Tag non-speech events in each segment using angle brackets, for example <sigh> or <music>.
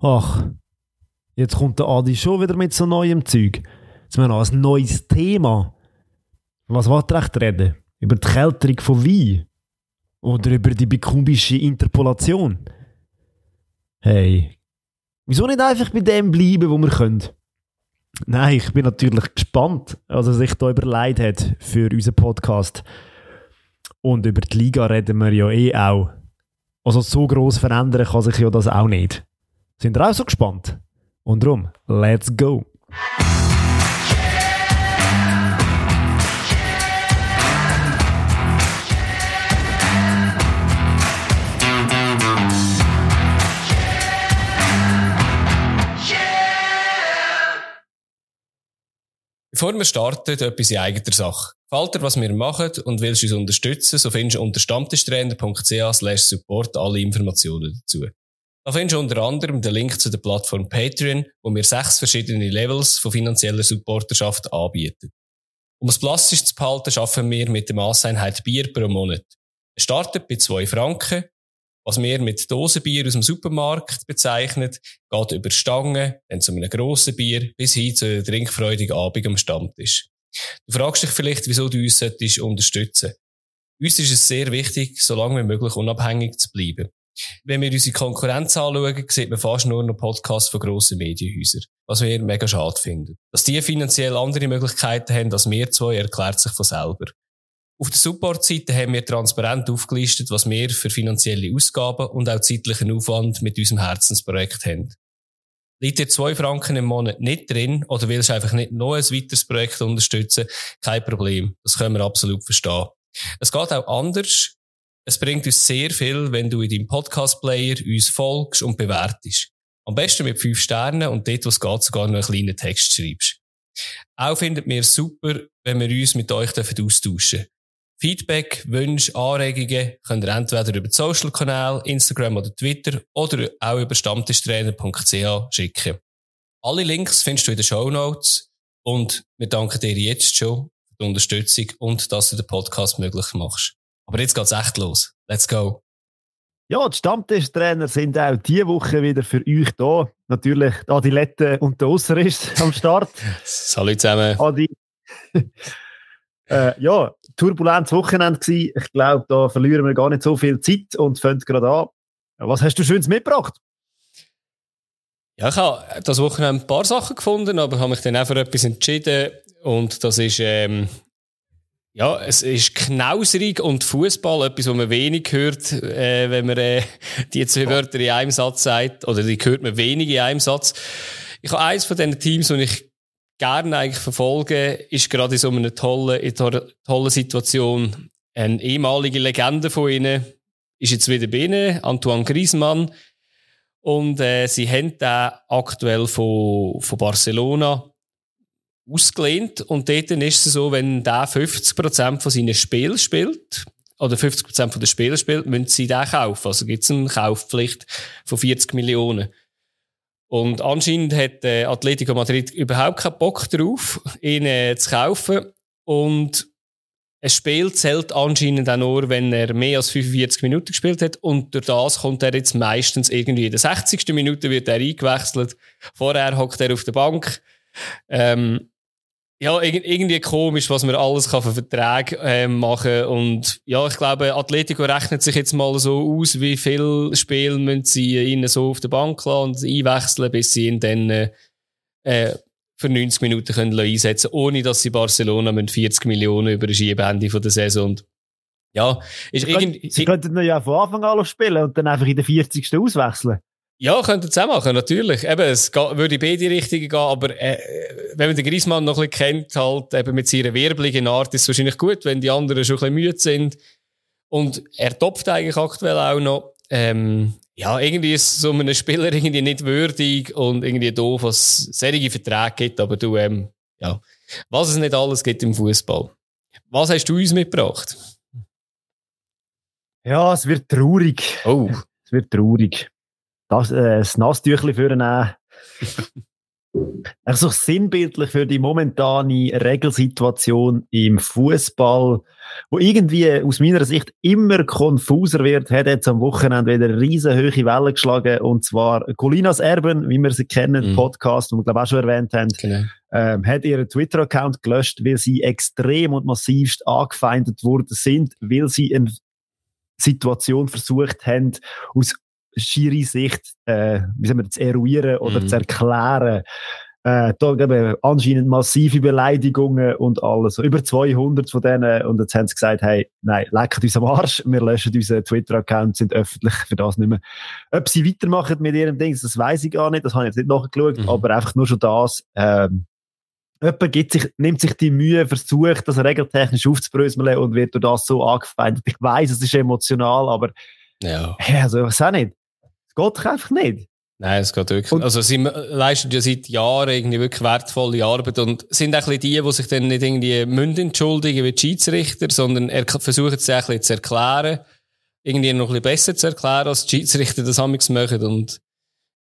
Ach, jetzt kommt der Adi schon wieder mit so neuem Zeug. Jetzt haben wir noch ein neues Thema. Was wollt ihr echt reden? Über die Kälterung von Wein? Oder über die bikumbische Interpolation? Hey, wieso nicht einfach bei dem bleiben, wo wir können? Nein, ich bin natürlich gespannt, was er sich da überlegt hat für unseren Podcast. Und über die Liga reden wir ja eh auch. Also so groß verändern kann sich ja das auch nicht. Sind ihr auch so gespannt? Und darum, let's go! Bevor wir starten, etwas in eigener Sache. Gefällt dir, was wir machen und willst uns unterstützen, so findest du unter stammtischtrainer.ch slash support alle Informationen dazu. Da findest du unter anderem den Link zu der Plattform Patreon, wo wir sechs verschiedene Levels von finanzieller Supporterschaft anbieten. Um es plastisch zu behalten, schaffen wir mit der Masseinheit Bier pro Monat. Es startet bei zwei Franken was wir mit Dosenbier aus dem Supermarkt bezeichnen, geht über Stangen, dann zu einem grossen Bier, bis hin zu einem trinkfreudigen Abend am Stammtisch. Du fragst dich vielleicht, wieso du uns unterstützen Uns ist es sehr wichtig, so lange wie möglich unabhängig zu bleiben. Wenn wir unsere Konkurrenz anschauen, sieht man fast nur noch Podcasts von grossen Medienhäusern, was wir mega schade finden. Dass die finanziell andere Möglichkeiten haben als wir zwei, erklärt sich von selber. Auf der Support-Seite haben wir transparent aufgelistet, was wir für finanzielle Ausgaben und auch zeitlichen Aufwand mit unserem Herzensprojekt haben. Liegt dir zwei Franken im Monat nicht drin oder willst einfach nicht noch ein weiteres Projekt unterstützen? Kein Problem. Das können wir absolut verstehen. Es geht auch anders. Es bringt uns sehr viel, wenn du in deinem Podcast-Player uns folgst und bewertest. Am besten mit fünf Sternen und dort, wo es geht, sogar noch einen kleinen Text schreibst. Auch findet mir super, wenn wir uns mit euch austauschen dürfen. Feedback, Wünsche, Anregungen könnt ihr entweder über die Social-Kanäle, Instagram oder Twitter oder auch über stammtischtrainer.ch schicken. Alle Links findest du in den Show Notes und wir danken dir jetzt schon für die Unterstützung und dass du den Podcast möglich machst. Aber jetzt geht's echt los. Let's go! Ja, die Stammtischtrainer sind auch diese Woche wieder für euch da. Natürlich Adi Lette und der Osser ist <laughs> am Start. <laughs> Salut zusammen. Adi. <laughs> Äh, ja, turbulentes Wochenende gewesen. Ich glaube, da verlieren wir gar nicht so viel Zeit und fangen gerade an. Was hast du Schönes mitgebracht? Ja, ich habe das Wochenende ein paar Sachen gefunden, aber habe mich dann auch für etwas entschieden. Und das ist, ähm, ja, es ist knauserig und Fußball, etwas, was man wenig hört, äh, wenn man äh, die zwei Wörter in einem Satz sagt, oder die hört man wenig in einem Satz. Ich habe eins von diesen Teams, und ich gerne eigentlich verfolgen, ist gerade in so einer tollen, in tollen Situation eine ehemalige Legende von ihnen, ist jetzt wieder bei ihnen, Antoine Griezmann. Und äh, sie haben den aktuell von, von Barcelona ausgelehnt. Und dort ist es so, wenn der 50% von seinen Spielen spielt, oder 50% von den Spielen spielt, müssen sie den kaufen. Also gibt es eine Kaufpflicht von 40 Millionen. Und anscheinend hat äh, Atletico Madrid überhaupt keinen Bock drauf, ihn äh, zu kaufen. Und ein Spiel zählt anscheinend auch nur, wenn er mehr als 45 Minuten gespielt hat. Und durch das kommt er jetzt meistens irgendwie in der 60. Minute wird er eingewechselt. Vorher hockt er auf der Bank. Ähm, ja, irgendwie komisch, was man alles kann für Verträge äh, machen Und ja, ich glaube, Atletico rechnet sich jetzt mal so aus, wie viel Spiel müssen sie ihn so auf der Bank lassen und einwechseln, bis sie ihn dann äh, äh für 90 Minuten können einsetzen ohne dass sie Barcelona mit 40 Millionen über das Ende von der Saison. Und ja, ist sie, irgendwie, sie könnten ja von Anfang an spielen und dann einfach in der 40. auswechseln. Ja, könnte es auch machen, natürlich. Eben, es geht, würde in beide Richtungen gehen, aber äh, wenn man den Griezmann noch ein bisschen kennt, halt eben mit seiner wirbligen Art, ist es wahrscheinlich gut, wenn die anderen schon ein bisschen müde sind. Und er topft eigentlich aktuell auch noch. Ähm, ja, irgendwie ist so einem Spieler <laughs> irgendwie nicht würdig und irgendwie doof, was solche Verträge gibt, aber du, ähm, ja, was es nicht alles gibt im Fußball. Was hast du uns mitgebracht? Ja, es wird traurig. Oh. Es wird traurig das, äh, das Nasstüchli für nehmen. <laughs> Also sinnbildlich für die momentane Regelsituation im Fußball, wo irgendwie aus meiner Sicht immer konfuser wird, hat jetzt am Wochenende wieder eine riesen hohe Welle geschlagen und zwar Colinas Erben, wie wir sie kennen, mhm. Podcast, den wir glaube auch schon erwähnt haben, genau. ähm, hat ihren Twitter-Account gelöscht, weil sie extrem und massivst angefeindet worden sind, weil sie eine Situation versucht haben, aus Schiri-Sicht, äh, wie soll man zu eruieren oder mhm. zu erklären. Äh, da eben anscheinend massive Beleidigungen und alles. Über 200 von denen. Und jetzt haben sie gesagt, hey, nein, leckt uns am Arsch. Wir löschen unseren Twitter-Account, sind öffentlich für das nicht mehr. Ob sie weitermachen mit ihrem Ding, das weiß ich gar nicht. Das habe ich jetzt nicht nachgeschaut. Mhm. Aber einfach nur schon das, ähm, Jemand gibt sich, nimmt sich die Mühe, versucht, das regeltechnisch aufzubröseln und wird durch das so angefeindet. Ich weiß, es ist emotional, aber, ja. also, ich weiß auch nicht geht einfach nicht. Nein, es geht wirklich. Und also, sie leisten ja seit Jahren irgendwie wirklich wertvolle Arbeit und sind auch ein die, die sich dann nicht irgendwie münden entschuldigen wie die Schiedsrichter, sondern er versuchen es ein bisschen zu erklären, irgendwie noch ein bisschen besser zu erklären, als die Schiedsrichter das amigs machen und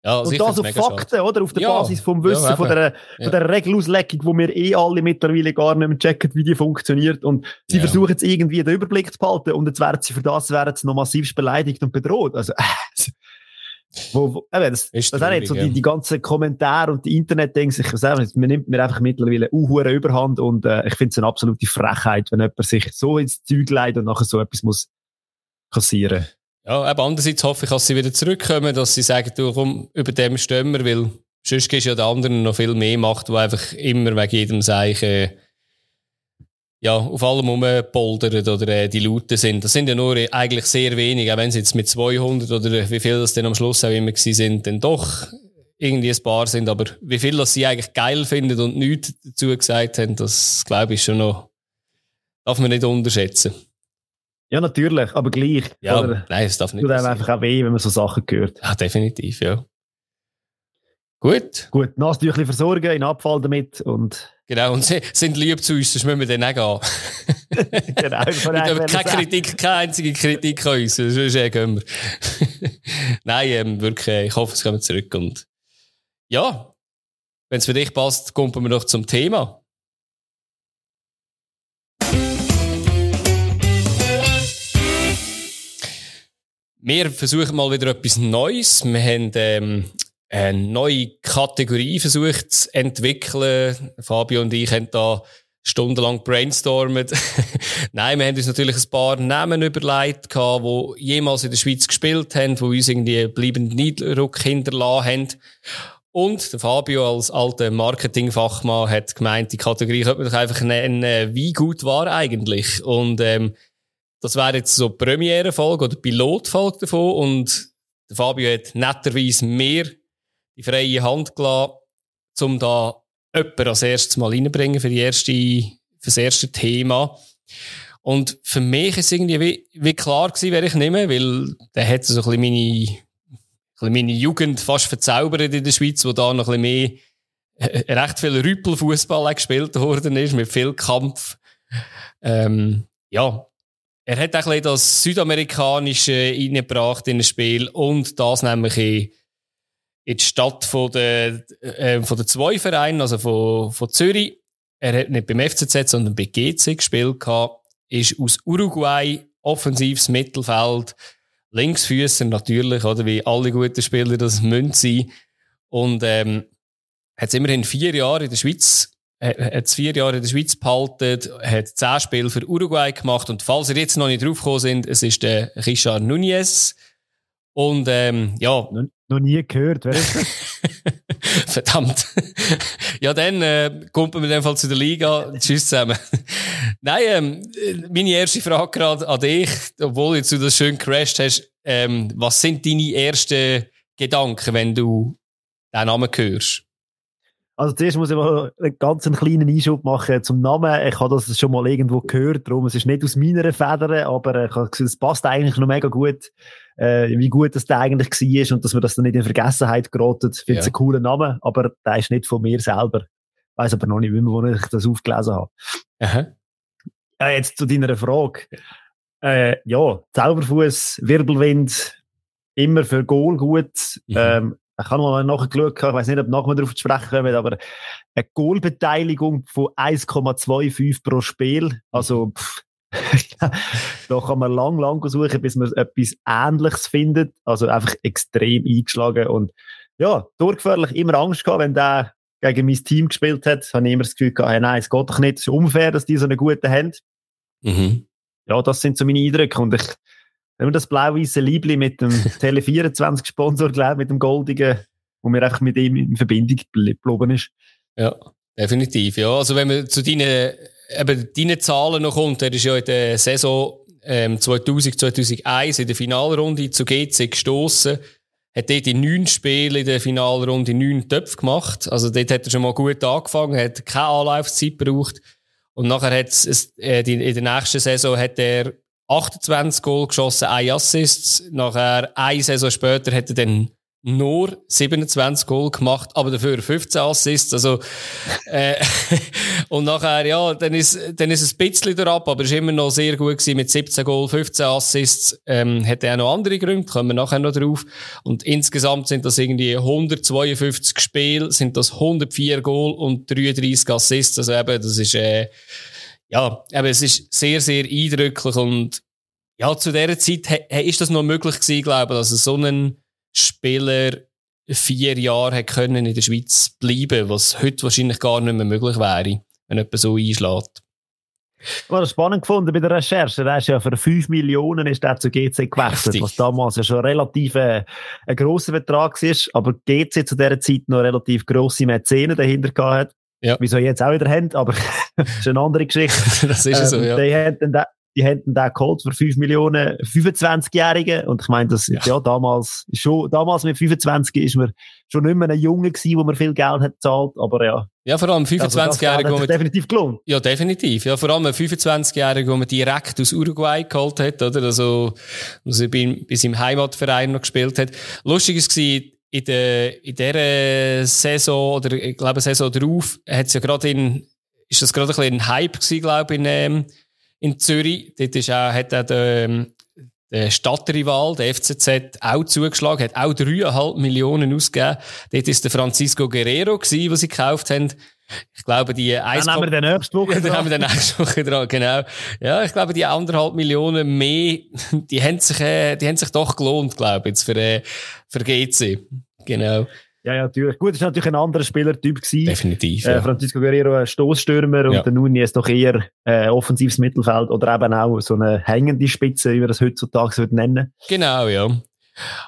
ja, und das auf Fakten, schade. oder? Auf der ja, Basis vom Wissen, ja, von, der, von der Regelauslegung, wo wir eh alle mittlerweile gar nicht mehr checken, wie die funktioniert. Und sie versuchen jetzt irgendwie den Überblick zu behalten und jetzt werden sie für das werden sie noch massiv beleidigt und bedroht. Also, <laughs> wo, wo, eben, das, ist das auch nicht, so die, die ganzen Kommentare und die Internet-Dings, ich weiß nicht, man nimmt mir einfach mittlerweile eine Überhand und äh, ich finde es eine absolute Frechheit, wenn jemand sich so ins Zeug leitet und nachher so etwas muss kassieren. Ja, aber andererseits hoffe ich, dass sie wieder zurückkommen, dass sie sagen, du komm, über dem stehen wir, weil sonst es ja der anderen noch viel mehr Macht, wo einfach immer wegen jedem Zeichen ja, auf allem rumpoldern oder äh, die Lauten sind. Das sind ja nur eigentlich sehr wenig, auch wenn sie jetzt mit 200 oder wie viel das denn am Schluss auch immer gewesen sind, dann doch irgendwie ein paar sind, aber wie viel das sie eigentlich geil finden und nichts dazu gesagt haben, das glaube ich schon noch, darf man nicht unterschätzen. Ja, natürlich, aber gleich. Ja, oder? nein, es darf nicht. Tut einem einfach auch weh, wenn man so Sachen hört. Ja, definitiv, ja. Gut. Gut, Nasentüchli versorgen, in Abfall damit und Genau, und sie sind lieb zu uns, sonst müssen wir dann auch gehen. <laughs> genau. wir keine Kritik, keine einzige Kritik an uns, sonst eh gehen wir. <laughs> Nein, ähm, wirklich, ich hoffe, es kommen zurück und ja, wenn es für dich passt, kommen wir noch zum Thema. Wir versuchen mal wieder etwas Neues. Wir haben ähm, eine neue Kategorie versucht zu entwickeln. Fabio und ich haben da stundenlang brainstormt. <laughs> Nein, wir haben uns natürlich ein paar Namen überlegt, die jemals in der Schweiz gespielt haben, die uns irgendwie bleibenden Eindruck hinterlassen haben. Und der Fabio als alter Marketingfachmann hat gemeint, die Kategorie könnte man doch einfach nennen, wie gut war eigentlich. Und ähm, das wäre jetzt so Premiere-Folge oder Pilotfolge davon. Und der Fabio hat netterweise mehr die freie Hand gelassen, um da jemanden als erstes mal reinbringen für, die erste, für das erste Thema. Und für mich ist irgendwie wie, wie klar gewesen, wer ich nehme, weil der hat so ein bisschen meine, ein bisschen meine Jugend fast verzaubert in der Schweiz, wo da noch ein bisschen mehr, äh, recht viel Rüppelfußball gespielt worden ist, mit viel Kampf. Ähm, ja, er hat auch ein bisschen das Südamerikanische reingebracht in das Spiel und das nämlich in in die Stadt von der, äh, von der zwei Vereinen, also von, von Zürich. Er hat nicht beim FCZ, sondern bei GC gespielt gehabt. Ist aus Uruguay, offensives Mittelfeld, Linksfüßer natürlich, oder wie alle guten Spieler das müssen sein. Und, ähm, hat immerhin vier Jahre in der Schweiz hat vier Jahre in der Schweiz behalten, hat zehn Spiele für Uruguay gemacht und falls ihr jetzt noch nicht draufgekommen sind, es ist der Richard Nunez und ähm, ja, noch nie gehört, wer ist das? <laughs> <laughs> Verdammt. ja, dann äh, kommt man in dem Fall zu der Liga. Tschüss zusammen. Nein, ähm, meine erste Frage gerade an dich, obwohl jetzt du das schön crashed hast. Ähm, was sind deine ersten Gedanken, wenn du den Namen hörst? Also zuerst muss ich mal einen ganz kleinen Einschub machen zum Namen. Ich habe das schon mal irgendwo gehört, darum es ist nicht aus meiner Feder, aber ich habe gesehen, es passt eigentlich noch mega gut, äh, wie gut das der eigentlich war und dass man das dann nicht in Vergessenheit geraten. Ich finde es ja. einen coolen Namen, aber der ist nicht von mir selber. Ich weiss aber noch nicht, wie wo ich das aufgelesen habe. Aha. Ja, jetzt zu deiner Frage. Äh, ja, Zauberfuß, Wirbelwind, immer für Goal gut. Mhm. Ähm, ich habe mal nachgeschaut, ich weiß nicht, ob nachher darauf zu sprechen kommen, aber eine Goalbeteiligung von 1,25 pro Spiel. Also, pff, <laughs> da kann man lang, lang suchen, bis man etwas Ähnliches findet. Also einfach extrem eingeschlagen und ja, durchgefährlich immer Angst gehabt, wenn der gegen mein Team gespielt hat, habe ich immer das Gefühl gehabt, hey, nein, es geht doch nicht, es ist unfair, dass die so eine gute haben. Mhm. Ja, das sind so meine Eindrücke und ich, wenn man das blau-weiße Liebli mit dem <laughs> Tele24 Sponsor, glaube mit dem Goldigen, wo mir einfach mit ihm in Verbindung geblieben ist. Ja, definitiv, ja. Also wenn man zu deinen, eben deinen Zahlen noch kommt, er ist ja in der Saison ähm, 2000, 2001 in der Finalrunde zu GC gestoßen hat dort in neun Spielen in der Finalrunde neun Töpfe gemacht. Also dort hat er schon mal gut angefangen, hat keine Anlaufzeit gebraucht. Und nachher hat es, äh, in der nächsten Saison hat er 28 Goal geschossen, ein Assists. Nachher, eine Saison später, hat er dann nur 27 Goal gemacht, aber dafür 15 Assists. Also, äh, <laughs> und nachher, ja, dann ist, dann ist es ein bisschen durchab, aber es war immer noch sehr gut gewesen mit 17 Goal, 15 Assists. Ähm, er auch noch andere Gründe, kommen wir nachher noch drauf. Und insgesamt sind das irgendwie 152 Spiele, sind das 104 Goal und 33 Assists. Also eben, das ist, äh, ja, aber es ist sehr, sehr eindrücklich und ja, zu dieser Zeit ist das noch möglich gewesen, glaube ich, dass es so einen Spieler vier Jahre können in der Schweiz bleiben, was heute wahrscheinlich gar nicht mehr möglich wäre, wenn jemand so einschlägt. Ich habe das spannend gefunden bei der Recherche. Der ist ja für 5 Millionen ist der zu GC gewechselt, Richtig. was damals ja schon relativ äh, ein grosser Betrag ist, aber GC zu dieser Zeit noch relativ grosse Mäzenen dahinter gehabt hat. Ja. Wieso jetzt auch wieder haben, aber <laughs> das ist eine andere Geschichte. <laughs> das ist ähm, so, ja. Die haben dann die hätten den geholt für 5 Millionen 25-Jährigen. Und ich meine, das, ja. ja, damals, schon, damals mit 25 ist man schon nicht mehr ein Junge gewesen, wo man viel Geld hat gezahlt, aber ja. Ja, vor allem 25-Jährige, also definitiv gelohnt. Ja, definitiv. Ja, vor allem 25-Jährige, wo man direkt aus Uruguay geholt hat, oder? Also, also bei seinem Heimatverein noch gespielt hat. Lustig ist in der, in dieser Saison, oder ich glaube, Saison drauf, hat es ja gerade in, ist das gerade ein bisschen ein Hype gewesen, glaube ich, in, ähm, in Zürich. Dort ist auch, hat auch der, ähm, der Stadtrival, der FCZ, auch zugeschlagen, hat auch dreieinhalb Millionen ausgegeben. Dort ist der Francisco Guerrero gewesen, was sie gekauft haben. Ich glaube, die eins. Dann haben wir den nächste Woche dran. Dann haben wir den nächste Woche dran, genau. Ja, ich glaube, die anderthalb Millionen mehr, die haben sich, äh, die haben sich doch gelohnt, glaube ich, jetzt für, äh, für GC. Genau. Ja, ja, natürlich. Gut, es war natürlich ein anderer Spielertyp. Gewesen. Definitiv. Äh, Francisco Guerrero ein Stoßstürmer und ja. der Nunez doch eher äh, offensives Mittelfeld oder eben auch so eine hängende Spitze, wie wir das heutzutage so nennen. Genau, ja.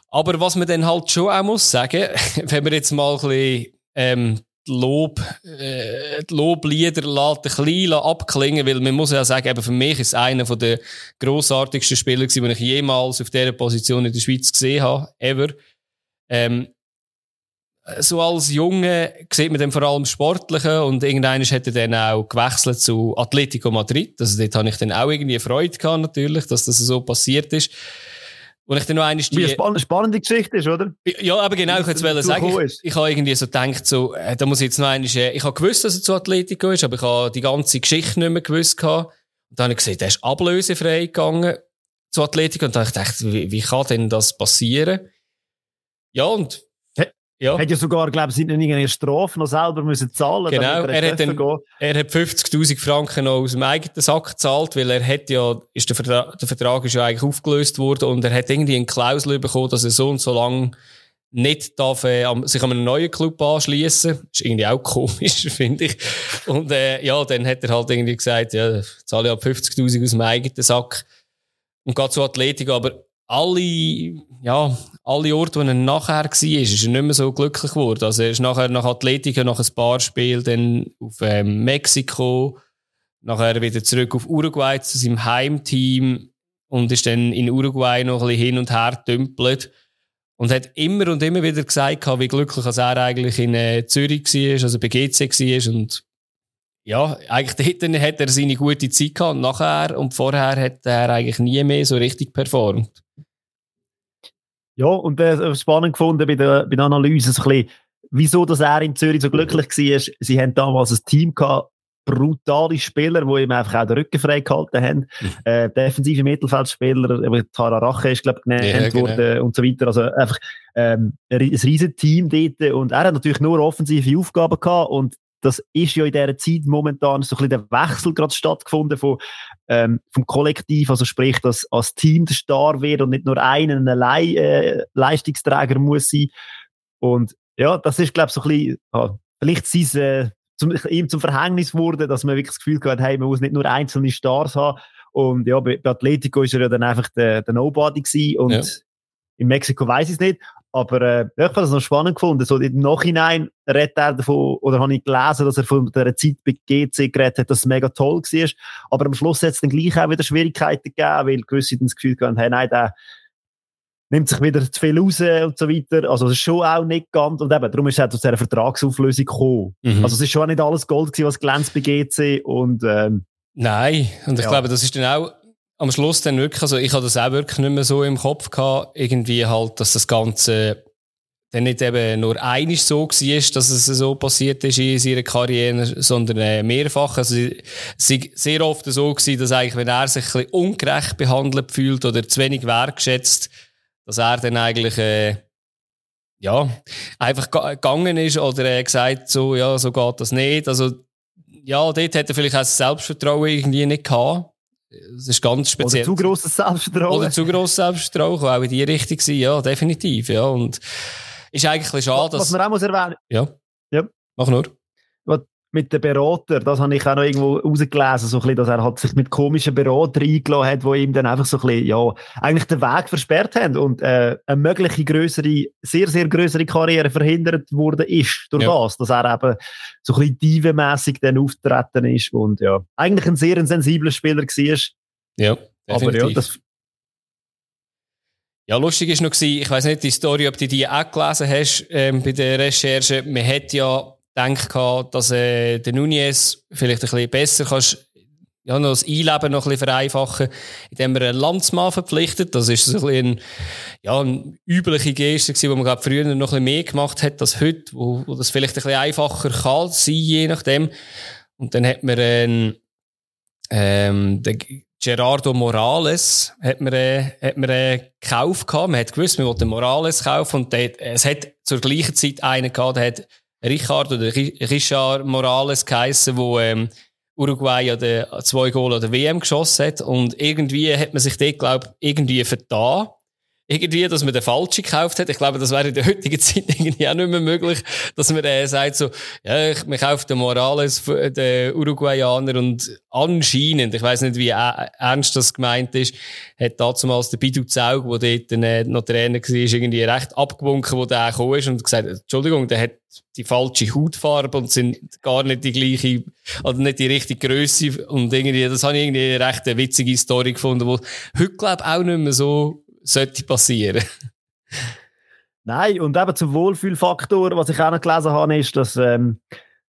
Aber was man dann halt schon auch muss sagen, <laughs> wenn wir jetzt mal ein bisschen, ähm, die Lob, äh, die Loblieder ein bisschen abklingen, weil man muss ja sagen, eben für mich ist es einer der grossartigsten Spieler gewesen, den ich jemals auf dieser Position in der Schweiz gesehen habe, ever. Ähm, so als Junge sieht man dann vor allem Sportliche und irgendwann hat er dann auch gewechselt zu Atletico Madrid. Also dort habe ich dann auch irgendwie Freude gehabt, natürlich, dass das so passiert ist. Und ich dann noch eine. Wie eine spannende Geschichte ist, oder? Ja, aber genau, ich wollte es sagen. Ich, ich habe irgendwie so gedacht, so, äh, da muss ich jetzt noch eine, äh, ich habe gewusst, dass er zu Atletico ist, aber ich habe die ganze Geschichte nicht mehr gewusst gehabt. Und dann habe ich gesehen, der ist ablösefrei gegangen zu Atletico und dann habe ich gedacht, wie, wie kann denn das passieren? Ja, und ja. Hat ja sogar, glaube ich, sind nicht irgendeine Strafe noch selber müssen zahlen. Genau. Er hat, dann, er hat 50.000 Franken noch aus dem eigenen Sack gezahlt, weil er hat ja, ist der Vertrag, der Vertrag ist ja eigentlich aufgelöst worden und er hat irgendwie eine Klausel bekommen, dass er so und so lang nicht darf, äh, sich an einen neuen Club anschließen. Ist irgendwie auch <laughs> komisch, finde ich. Und, äh, ja, dann hat er halt irgendwie gesagt, ja, zahle ich ab 50.000 aus dem eigenen Sack und geht zu Athletik, aber alle, ja, alle Orte, wo er nachher war, ist er nicht mehr so glücklich geworden. Also er ist nachher nach Atletico, nach ein paar Spielen, dann auf ähm, Mexiko, nachher wieder zurück auf Uruguay zu seinem Heimteam und ist dann in Uruguay noch ein bisschen hin und her dümpelt. Und hat immer und immer wieder gesagt, wie glücklich er eigentlich in äh, Zürich war, also bei GC war und ja, eigentlich dort hat er seine gute Zeit gehabt und nachher und vorher hat er eigentlich nie mehr so richtig performt. Ja, und äh, spannend gefunden bei der, bei der Analyse so ein bisschen, wieso dass er in Zürich so glücklich war. Sie haben damals ein Team gehabt, brutale Spieler, die ihm einfach auch den Rücken frei gehalten haben. Mhm. Äh, defensive Mittelfeldspieler, Tara Rache ist, glaube ich, genannt ja, genau. worden und so weiter. Also einfach ähm, ein riesen Team dort. Und er hat natürlich nur offensive Aufgaben gehabt und das ist ja in dieser Zeit momentan so ein bisschen der Wechsel gerade stattgefunden von, ähm, vom Kollektiv, also sprich, dass als Team der Star wird und nicht nur einen allein äh, Leistungsträger muss sein. Und ja, das ist, glaube ich, so ein bisschen, ah, vielleicht sein, äh, zum, <laughs> ihm zum Verhängnis wurde, dass man wirklich das Gefühl hat, hey, man muss nicht nur einzelne Stars haben. Und ja, bei, bei Atletico ist er ja dann einfach der, der Nobody gewesen und ja. in Mexiko weiß ich es nicht. Aber äh, ich habe das noch spannend gefunden. So im Nachhinein redet er davon, oder habe ich gelesen, dass er von der Zeit bei GC geredet hat, dass es mega toll war. Aber am Schluss hat es dann gleich auch wieder Schwierigkeiten gegeben, weil gewisse dann das Gefühl haben, hey, nein, der nimmt sich wieder zu viel raus und so weiter. Also es ist schon auch nicht ganz, und eben, darum ist es auch zu dieser Vertragsauflösung gekommen. Mhm. Also es ist schon nicht alles Gold gewesen, was glänzt bei GC und ähm, Nein, und ich ja. glaube, das ist dann auch am Schluss dann wirklich, also ich hatte das auch wirklich nicht mehr so im Kopf gehabt, irgendwie halt, dass das Ganze dann nicht eben nur einisch so war, dass es so passiert ist in seiner Karriere, sondern äh, mehrfach. Also es war sehr oft so gewesen, dass eigentlich, wenn er sich ein bisschen ungerecht behandelt fühlt oder zu wenig wertgeschätzt, dass er dann eigentlich, äh, ja, einfach gegangen ist oder äh, gesagt so, ja, so geht das nicht. Also, ja, dort hat er vielleicht auch das Selbstvertrauen irgendwie nicht gehabt. Das ist ganz speziell. Oder zu grosses Selbstvertrauen. Oder zu grosses Selbstvertrauen, auch in die Richtung sein, ja, definitiv, ja. Und ist eigentlich schade, dass... Was man auch muss erwähnen... Ja. Ja. Mach nur. Mit dem Berater, das habe ich auch noch irgendwo rausgelesen, so ein bisschen, dass er halt sich mit komischen Beratern eingeladen hat, die ihm dann einfach so ein bisschen, ja, eigentlich den Weg versperrt haben und äh, eine mögliche größere, sehr, sehr größere Karriere verhindert wurde ist durch ja. das, dass er eben so ein bisschen divenmässig dann auftreten ist und ja, eigentlich ein sehr sensibler Spieler war. Ja, definitiv. Aber ja, das, ja, lustig ist noch ich weiß nicht, die Story, ob du die auch gelesen hast, ähm, bei der Recherche. Man hat ja gedacht, dass äh, der Nunez vielleicht ein bisschen besser kannst, ja, noch das Einleben noch ein bisschen vereinfachen, indem er einen Landsmann verpflichtet. Das ist so ein bisschen, ja, eine übliche Geste gewesen, wo man, glaube früher noch ein bisschen mehr gemacht hat als heute, wo, wo das vielleicht ein bisschen einfacher kann sein, je nachdem. Und dann hat man, ähm, ähm, den Gerardo Morales hat man, äh, hat man äh, gekauft gehabt. Man hat gewusst, man wollte den Morales kaufen und der, es hat zur gleichen Zeit einen gehabt, der hat Richard oder Richard Morales geheissen, wo ähm, Uruguay an der, zwei Goal an der WM geschossen hat. Und irgendwie hat man sich dort, glaube ich, irgendwie vertan irgendwie, dass man den falschen gekauft hat. Ich glaube, das wäre in der heutigen <laughs> Zeit irgendwie auch nicht mehr möglich, dass man äh, sagt so, ja, ich, man kauft den Morales, den Uruguayaner und anscheinend, ich weiß nicht, wie ernst das gemeint ist, hat damals der Bidu Zaug, der dort äh, noch Trainer war, irgendwie recht abgewunken, wo der gekommen ist und gesagt, Entschuldigung, der hat die falsche Hautfarbe und sind gar nicht die gleiche, oder nicht die richtige Größe und irgendwie, das habe ich irgendwie eine recht witzige Story gefunden, wo heute, glaube ich, auch nicht mehr so sollte passieren. Nein, und eben zum Wohlfühlfaktor, was ich auch noch gelesen habe, ist, dass ähm,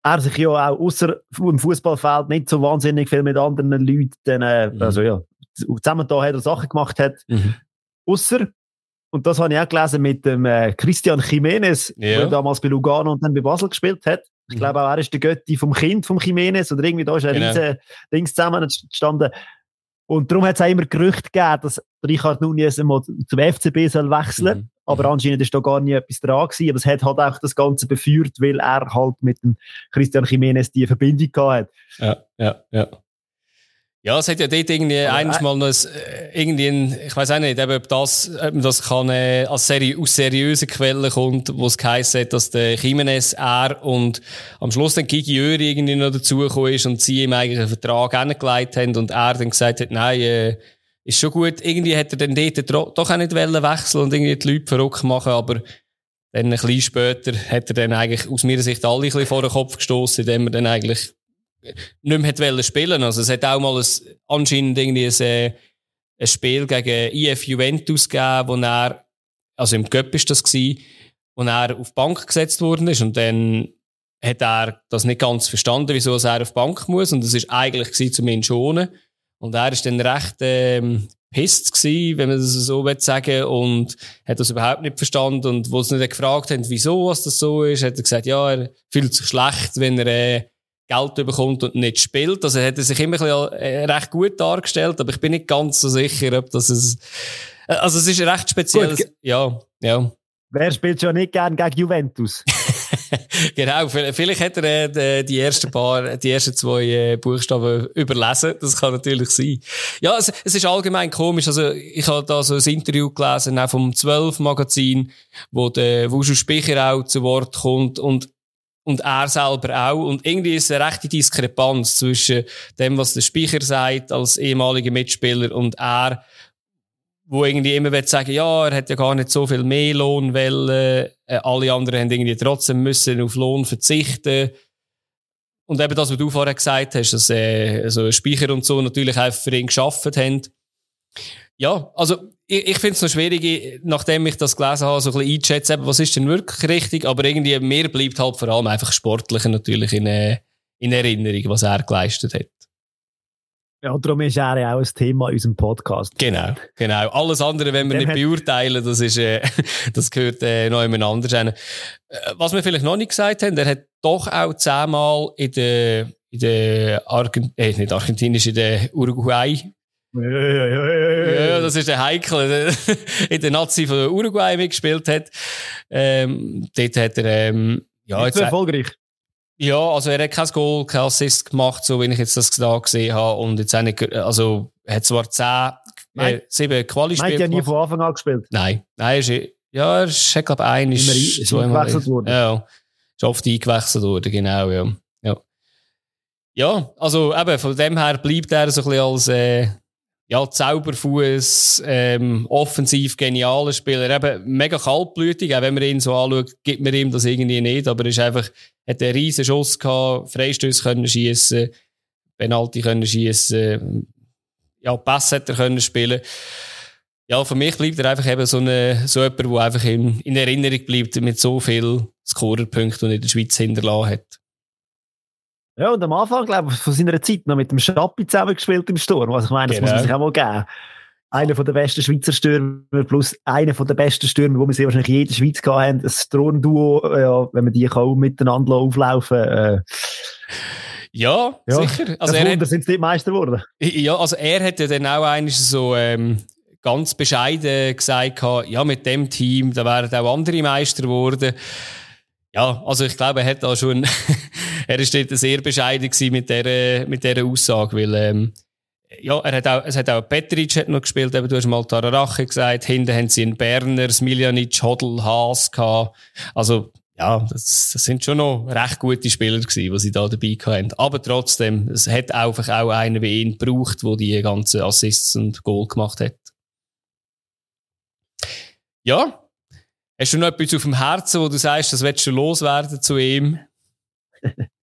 er sich ja auch außer im Fußballfeld nicht so wahnsinnig viel mit anderen Leuten, äh, mhm. also ja, zusammen da hat er Sachen gemacht hat. Mhm. Außer, und das habe ich auch gelesen mit dem äh, Christian Jiménez, ja. der damals bei Lugano und dann bei Basel gespielt hat. Ich mhm. glaube auch, er ist der Götti vom Kind vom Jiménez oder irgendwie da ist ein genau. riesen Ding zusammen entstanden. Und darum hat es auch immer Gerüchte gegeben, dass Richard Nunez einmal zum FCB soll wechseln. Mhm. Aber mhm. anscheinend ist da gar nie etwas dran gewesen. Aber es hat halt auch das Ganze befeuert, weil er halt mit dem Christian Jiménez die Verbindung gehabt hat. Ja, ja, ja. Ja, es hat ja dort irgendwie Aber eines Mal noch ein, äh, irgendwie ein, ich weiß auch nicht, ob das, ob man das kann, äh, als seri aus seriösen Quellen kommt, wo es geheißen hat, dass der Jimenez, er und am Schluss dann Gigi Öri irgendwie noch dazugekommen ist und sie ihm eigentlich einen Vertrag angelegt haben und er dann gesagt hat, nein, äh, ist schon gut. Irgendwie hat er dann dort doch auch nicht wechseln und irgendwie die Leute verrückt machen, aber dann ein bisschen später hat er dann eigentlich aus meiner Sicht alle ein bisschen vor den Kopf gestoßen, indem er dann eigentlich nicht mehr wollte spielen. Also es hat auch mal ein, anscheinend irgendwie ein, äh, ein Spiel gegen IF Juventus gegeben, wo er, also im Cup ist das gewesen, wo er auf die Bank gesetzt worden ist und dann hat er das nicht ganz verstanden, wieso er auf die Bank muss und das ist eigentlich gewesen, zum ihn schonen. Und er ist dann recht, ähm, pisst gewesen, wenn man das so will sagen, und hat das überhaupt nicht verstanden. Und wo sie nicht gefragt haben, wieso was das so ist, hat er gesagt, ja, er fühlt sich schlecht, wenn er, äh, Geld bekommt und nicht spielt. Also hat er sich immer ein äh, recht gut dargestellt, aber ich bin nicht ganz so sicher, ob das es, äh, also es ist recht speziell. Ja, ja. Wer spielt schon nicht gern gegen Juventus? <laughs> genau, vielleicht hat er äh, die ersten paar, die ersten zwei Buchstaben überlesen. Das kann natürlich sein. Ja, es, es ist allgemein komisch. Also, ich habe da so ein Interview gelesen, auch vom 12 Magazin, wo der Wuschu Spicher auch zu Wort kommt und und er selber auch. Und irgendwie ist eine rechte Diskrepanz zwischen dem, was der Speicher sagt als ehemaliger Mitspieler und er, wo irgendwie immer will sagen, ja, er hat ja gar nicht so viel mehr Lohn, weil äh, alle anderen haben irgendwie trotzdem müssen auf Lohn verzichten. Und eben das, was du vorher gesagt hast, dass äh, also Speicher und so natürlich auch für ihn geschafft haben. Ja, also ich, ich finde es noch schwierig, nachdem ich das gelesen habe, so ein bisschen einzuschätzen, was ist denn wirklich richtig, aber irgendwie mir bleibt halt vor allem einfach sportlicher natürlich in, äh, in Erinnerung, was er geleistet hat. Ja, darum ist er ja auch ein Thema in unserem Podcast. Genau, genau. Alles andere, wenn wir nicht beurteilen, das ist, äh, <laughs> das gehört äh, noch jemand anders hin. Äh, was wir vielleicht noch nicht gesagt haben, er hat doch auch zehnmal in der, in der Argent äh, nicht argentinisch, in der Uruguay ja, ja, ja, ja, das ist der Heikel, <laughs> in der Nazi von Uruguay mitgespielt hat. Ähm, dort hat er, ähm, ja, jetzt. erfolgreich. Ja, also er hat kein Goal, kein Assist gemacht, so wie ich jetzt das da gesehen habe. Und jetzt nicht, also, er hat zwar zehn, äh, sieben Quali-Spiele gemacht. ja nie von Anfang an gespielt? Nein. Nein, ist, ja, er ist, glaube ich, ein, ist, ist eingewechselt worden. Ja, ist oft eingewechselt worden, genau, ja. Ja, ja also eben, von dem her bleibt er so ein bisschen als, äh, ja, Zauberfuß, ähm, offensiv genialer Spieler, eben mega kaltblütig, auch wenn man ihn so anschaut, gibt man ihm das irgendwie nicht, aber er ist einfach, hat einen riesen Schuss gehabt, Freistöße können schießen, Penalty können schießen, ja, Pass hätte er können spielen. Ja, für mich bleibt er einfach eben so, eine, so jemand, der einfach in, in Erinnerung bleibt mit so viel Scorerpunkten und in der Schweiz hinterlassen hat. Ja, und am Anfang, glaube ich, von seiner Zeit noch mit dem Schappi zusammengespielt im Sturm. Also ich meine, das genau. muss man sich auch mal geben. Einer von der besten Schweizer Stürmer plus einer von der besten Stürmer, wo wir sie wahrscheinlich in jeder Schweiz gehabt haben. Ein Sturmduo, ja, wenn man die kann, miteinander auflaufen äh, ja, ja, sicher. Also er hat, sind sie nicht Meister geworden. Ja, also er hat ja dann auch eigentlich so ähm, ganz bescheiden gesagt, ja, mit dem Team, da wären auch andere Meister geworden. Ja, also ich glaube, er hat da schon, er ist dort sehr bescheiden gewesen mit dieser, mit dieser Aussage, weil, ähm, ja, er hat auch, es hat auch Petric hat noch gespielt, eben, du hast mal Tararache gesagt, hinten haben sie einen Berner, Smiljanic, Hodl, Haas gehabt. Also, ja, das, das sind schon noch recht gute Spieler gewesen, die sie da dabei hatten. Aber trotzdem, es hat einfach auch einen wie ihn gebraucht, der die ganzen Assists und Goal gemacht hat. Ja, Hast du noch etwas auf dem Herzen, wo du sagst, das willst du loswerden zu ihm? <laughs>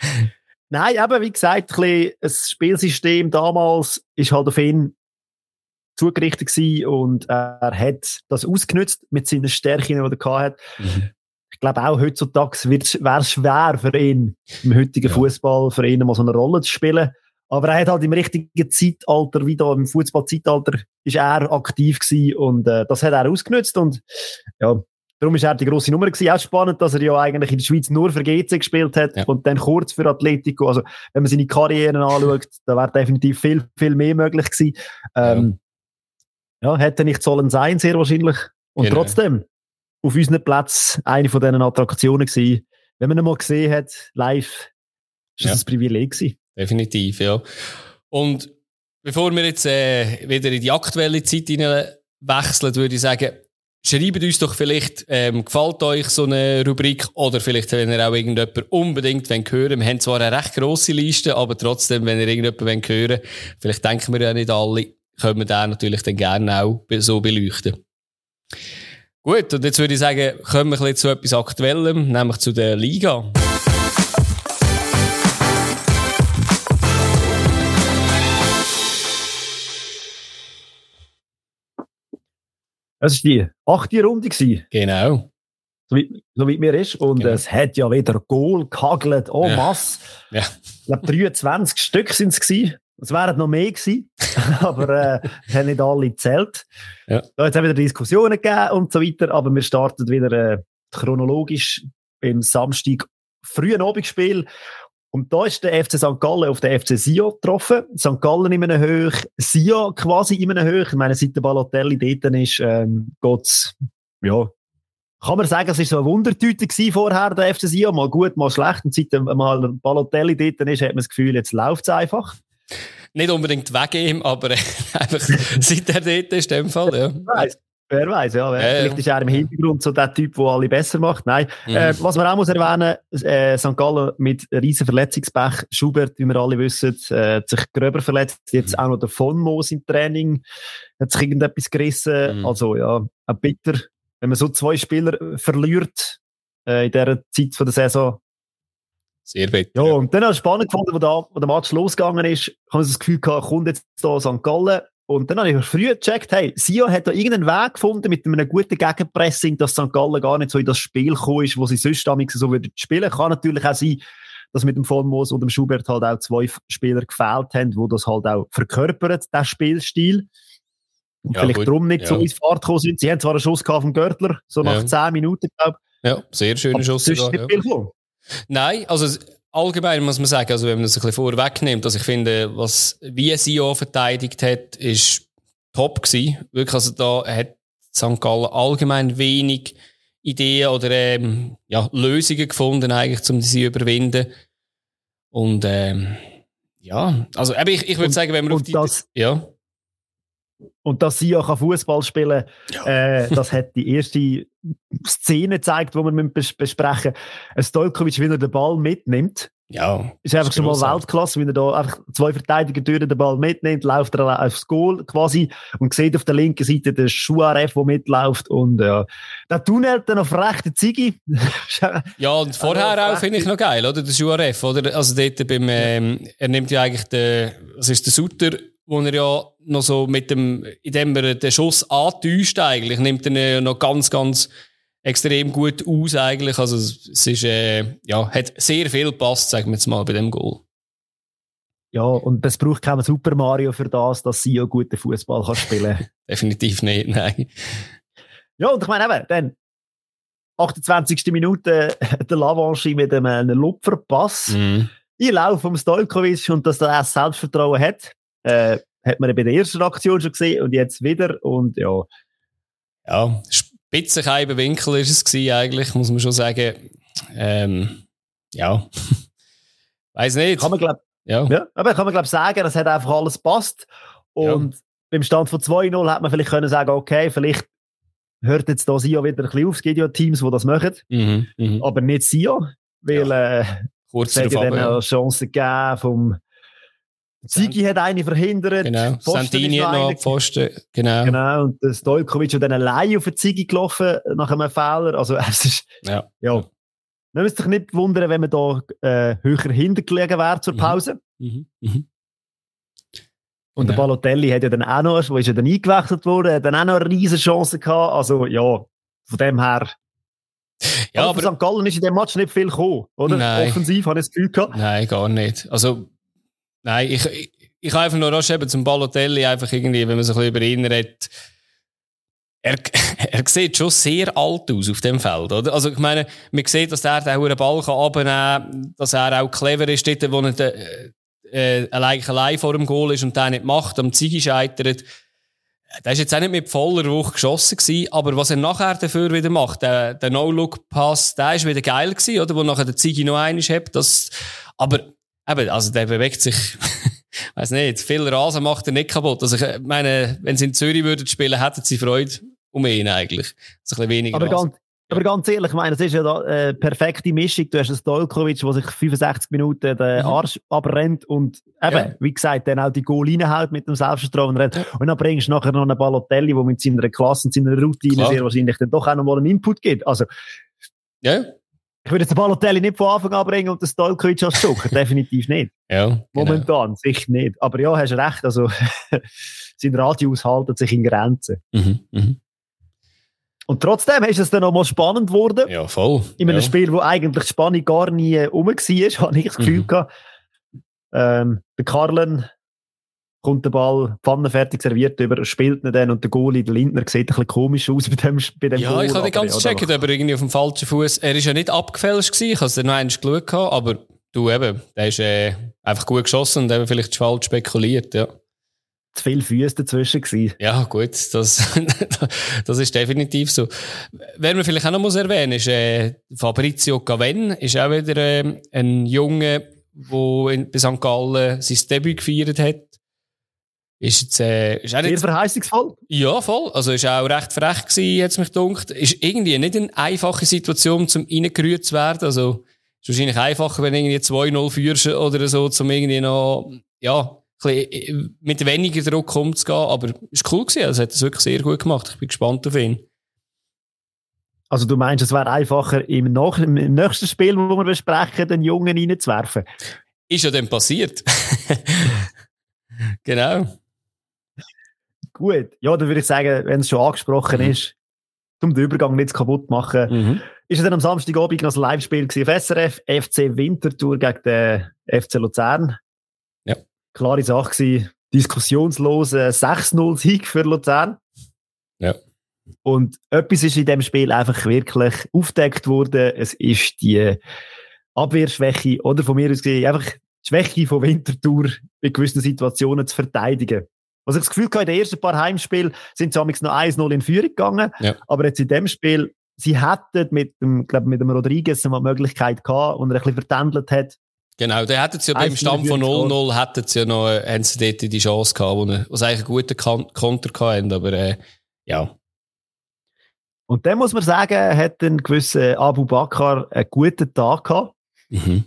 <laughs> Nein, eben, wie gesagt, ein das Spielsystem damals ist halt auf ihn zugerichtet gewesen und er hat das ausgenutzt mit seinen Stärken, die er hatte. Mhm. Ich glaube auch heutzutage wäre es schwer für ihn, im heutigen ja. Fußball, für ihn mal so eine Rolle zu spielen. Aber er hat halt im richtigen Zeitalter, wie da im Fußballzeitalter, ist er aktiv gewesen und äh, das hat er ausgenutzt und ja, darum ist er die grosse Nummer gewesen. Auch spannend, dass er ja eigentlich in der Schweiz nur für GC gespielt hat ja. und dann kurz für Atletico. Also wenn man seine Karriere anschaut, <laughs> da wäre definitiv viel, viel mehr möglich gewesen. Ähm, ja. ja, hätte nicht sollen sein, sehr wahrscheinlich. Und genau. trotzdem, auf unseren Platz eine von diesen Attraktionen gewesen. Wenn man ihn mal gesehen hat, live, ist das ja. ein Privileg gewesen. Definitiv, ja. Und bevor wir jetzt äh, wieder in die aktuelle Zeit wechseln, würde ich sagen, schreibt uns doch vielleicht, ähm, gefällt euch so eine Rubrik oder vielleicht, wenn ihr auch irgendjemand unbedingt hören wollt. Wir haben zwar eine recht grosse Liste, aber trotzdem, wenn ihr irgendjemand hören wollt, vielleicht denken wir ja nicht alle, können wir den natürlich dann gerne auch so beleuchten. Gut, und jetzt würde ich sagen, kommen wir ein bisschen zu etwas Aktuellem, nämlich zu der Liga. Es war die achte Runde. Gewesen. Genau. So wie, so wie mir ist. Und genau. es hat ja wieder Goal gehagelt. Oh, ja. Mass. Ja. Ich glaube, 23 Stück sind es gewesen. Es wären noch mehr gewesen. <laughs> aber äh, es haben nicht alle gezählt. Ja. Da hat es wieder Diskussionen gegeben und so weiter. Aber wir starten wieder äh, chronologisch beim Samstag frühen Abendspiel. Und da ist der FC St. Gallen auf den FC Sion getroffen. St. Gallen in einem Höch, Sion quasi in einem Höch. Ich meine, seit der Balotelli dort ist, ähm, geht's, ja, kann man sagen, es war so eine Wundertüte vorher, der FC Sion. Mal gut, mal schlecht. Und seit mal Balotelli dort ist, hat man das Gefühl, jetzt läuft es einfach. Nicht unbedingt wegen ihm, aber <laughs> einfach seit er dort ist, in dem Fall, ja. Wer weiß, ja. Wer, äh, vielleicht ist er im Hintergrund so der Typ, der alle besser macht. Nein. Mhm. Äh, was man auch muss erwähnen, äh, St. Gallen mit riesen Verletzungspech. Schubert, wie wir alle wissen, äh, hat sich gröber verletzt. Jetzt mhm. auch noch der von Moos im Training. Hat sich irgendetwas gerissen. Mhm. Also, ja, auch bitter. Wenn man so zwei Spieler verliert, äh, in dieser Zeit von der Saison. Sehr bitter. Ja, und dann habe ich spannend gefunden, wo, da, wo der Match losgegangen ist, habe ich das Gefühl gehabt, kommt jetzt da St. Gallen und dann habe ich früh gecheckt, hey, Sio hat da irgendeinen Weg gefunden mit einem guten Gegenpressing, dass St. Gallen gar nicht so in das Spiel gekommen ist, wo sie sonst so würden spielen. Kann natürlich auch sein, dass mit dem Von Moos und dem Schubert halt auch zwei Spieler gefehlt haben, wo das halt auch verkörpert, der Spielstil. Und ja, vielleicht gut. darum nicht ja. so ins Fahrt gekommen sind. Sie haben zwar einen Schuss gehabt vom Görtler, so nach ja. zehn Minuten, glaube ich. Ja, sehr schöner Schuss. Sogar, ja. Nein, also allgemein muss man sagen, also wenn man das ein bisschen vorwegnimmt, also ich finde, was wie Sio verteidigt hat, ist top gewesen. Wirklich, also da hat St. Gallen allgemein wenig Ideen oder ähm, ja, Lösungen gefunden, eigentlich, um sie zu überwinden. Und ähm, ja, also ich, ich würde sagen, wenn man auf die... Das, ja. Und dass sie auch Fußball spielen ja. äh, das hat die erste Szene gezeigt, die wir besprechen müssen. Stolkovic, wie er den Ball mitnimmt. Ja. Ist einfach schon mal Weltklasse, wenn er da einfach zwei Verteidiger durch den Ball mitnimmt, läuft er aufs Goal quasi und sieht auf der linken Seite den Schuaref, der mitläuft und ja. Der Tunnel dann auf rechte Ziggy. <laughs> ja, und vorher auch finde ich noch geil, oder? Der Schuaref, oder? Also dort beim, ähm, er nimmt ja eigentlich den, was ist der Sutter, wo er ja noch so mit dem, indem er den Schuss antäuscht eigentlich, nimmt er ja noch ganz, ganz extrem gut aus eigentlich. Also es ist, äh, ja, hat sehr viel gepasst, sagen wir jetzt mal, bei dem Goal. Ja, und es braucht keinen Super Mario für das, dass sie ja guten Fußball kann spielen <laughs> Definitiv nicht, nein. Ja, und ich meine eben, dann 28. Minute <laughs> der Lavanchi mit einem, Lupferpass. Mhm. Ich laufe vom Stojkovic und dass er das Selbstvertrauen hat. Äh, hat man bei der ersten Aktion schon gesehen und jetzt wieder und ja. Ja, Spitzenkeibenwinkel ist es gewesen, eigentlich, muss man schon sagen. Ähm, ja. <laughs> Weiß nicht. Kann man, glaub, ja. ja. Aber kann man, glaube sagen, das hat einfach alles passt. Und ja. beim Stand von 2-0 hat man vielleicht können sagen, okay, vielleicht hört jetzt da Sia wieder ein bisschen auf. Es gibt ja Teams, die das machen. Mhm, mh. Aber nicht Sia, weil ja. äh, Kurz es hat ja dann eine Chance gegeben vom Ziggy hat eine verhindert. Genau. Santini hat noch Pfosten. Genau. Genau. Und der Stojkovic hat dann allein auf den Ziggy gelaufen nach einem Fehler. Also, <laughs> es ist, ja. ja. Man müsste sich nicht wundern, wenn man da äh, höher hintergelegen wäre zur mhm. Pause. Mhm. Mhm. Und genau. der Balotelli hat ja dann auch noch, wo ist er dann eingewechselt worden, hat dann auch noch eine riesige Chance gehabt. Also, ja, von dem her. Ja, aber, aber St. Gallen ist in dem Match nicht viel gekommen, oder? Nein. Offensiv habe ich das Gefühl gehabt. Nein, gar nicht. Also, Nein, ich, ich, ich habe einfach nur rasch eben zum Balotelli einfach irgendwie, wenn man sich ein bisschen über ihn er, <laughs> er sieht schon sehr alt aus auf dem Feld, oder? Also, ich meine, man sieht, dass er den Ball kann abnehmen kann, dass er auch clever ist, dort, wo er äh, äh, allein, allein vor dem Goal ist und den nicht macht, am Ziege scheitert. Der ist jetzt auch nicht mit voller Wucht geschossen gewesen, aber was er nachher dafür wieder macht, der, der No-Look-Pass, der ist wieder geil gewesen, oder? Wo nachher der Zigi noch einiges hat, das, aber Eben, also der bewegt sich, <laughs> weiß nicht, viel Rasen macht er nicht kaputt. Also ich meine, wenn sie in Zürich würden spielen, hätten sie Freude um ihn eigentlich. So ein bisschen weniger aber ganz, aber ganz ehrlich, ich meine, es ist ja eine äh, perfekte Mischung. Du hast einen Stolkovic, der sich 65 Minuten den mhm. Arsch abrennt und eben, ja. wie gesagt, dann auch die Goal reinhält mit dem Selbstvertrauen. Ja. Und dann bringst du nachher noch einen Balotelli, der mit seiner Klasse und seiner Routine Klar. sehr wahrscheinlich dann doch auch noch mal einen Input gibt. Also, ja. Ich würde jetzt den Balotelli nicht von Anfang an bringen und den Stojkovic als Joker. <laughs> Definitiv nicht. Ja, genau. Momentan, sicher nicht. Aber ja, hast recht. Also, <laughs> sein Radius haltet sich in Grenzen. Mhm, mhm. Und trotzdem ist es dann nochmal spannend geworden. Ja, voll. In einem ja. Spiel, wo eigentlich die Spannung gar nie rum war, <laughs> habe ich das Gefühl mhm. gehabt. Ähm, der Karlen kommt der Ball pfannenfertig serviert über, spielt ihn dann und der Goalie, der Lindner, sieht ein bisschen komisch aus bei dem, bei dem Ja, Goal, ich habe nicht ganz gecheckt, aber irgendwie auf dem falschen Fuß. Er ist ja nicht abgefälscht gewesen, ich habe es dann noch einmal geschaut, aber du eben, der ist äh, einfach gut geschossen und eben vielleicht falsch spekuliert, ja. Zu viele Füße dazwischen gewesen. Ja, gut, das, <laughs> das ist definitiv so. Wer man vielleicht auch noch muss erwähnen ist äh, Fabrizio Gaven, ist auch wieder äh, ein Junge, der bei St. Gallen sein Debüt gefeiert hat. Ist jetzt, äh, ist auch nicht, Sehr verheißungsvoll. Ja, voll. Also ist auch recht frech gewesen, jetzt mich gedacht. Ist irgendwie nicht eine einfache Situation, zum reingerührt zu werden. Also, ist wahrscheinlich einfacher, wenn du irgendwie 2-0 führst oder so, zum irgendwie noch, ja, äh, mit weniger Druck umzugehen. Aber ist cool gewesen. Also, hat es wirklich sehr gut gemacht. Ich bin gespannt auf ihn. Also du meinst, es wäre einfacher, im, nach, im nächsten Spiel, wo wir besprechen, den Jungen reinzuwerfen? Ist ja dann passiert. <laughs> genau. Gut, ja, dann würde ich sagen, wenn es schon angesprochen mhm. ist, um den Übergang nicht kaputt machen, mhm. ist es dann am Samstagabend noch ein Live-Spiel auf SRF, FC Winterthur gegen den FC Luzern. Ja. Klare Sache gewesen, diskussionslose 6-0-Sieg für Luzern. Ja. Und etwas ist in dem Spiel einfach wirklich aufdeckt worden. Es ist die Abwehrschwäche oder von mir aus gesehen einfach die Schwäche von Winterthur in gewissen Situationen zu verteidigen. Also ich das Gefühl in den ersten paar Heimspielen sind sie noch 1-0 in Führung gegangen. Ja. Aber jetzt in dem Spiel, sie hätten mit dem, glaube mit dem Rodriguez eine Möglichkeit gehabt und er ein bisschen vertändelt hat. Genau, der hätten sie ja beim Stand von 0-0 hätten sie ja noch, äh, dort die Chance gehabt, wo, sie eigentlich einen guten Konter hatten, aber, äh, ja. Und dann muss man sagen, hat ein gewisser Abu Bakr einen guten Tag gehabt. Mhm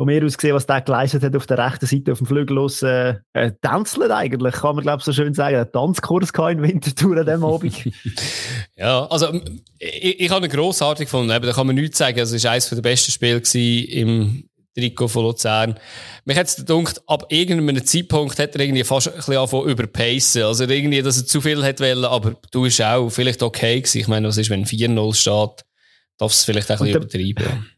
von mir aus gesehen, was der geleistet hat auf der rechten Seite auf dem Flügel aus, äh, äh, tänzelt eigentlich, kann man glaube so schön sagen. Ein Tanzkurs in Winterthur an diesem Abend. <laughs> ja, also ich, ich habe ihn grossartig gefunden, da kann man nichts sagen. Also es war eines der besten Spiele im Trikot von Luzern. Mich hat es gedacht, ab irgendeinem Zeitpunkt hat er irgendwie fast ein bisschen angefangen überpacen. Also irgendwie, dass er zu viel hat wollen, aber du bist auch vielleicht okay gewesen. Ich meine, was ist, wenn 4-0 steht, darf es vielleicht auch ein bisschen übertreiben.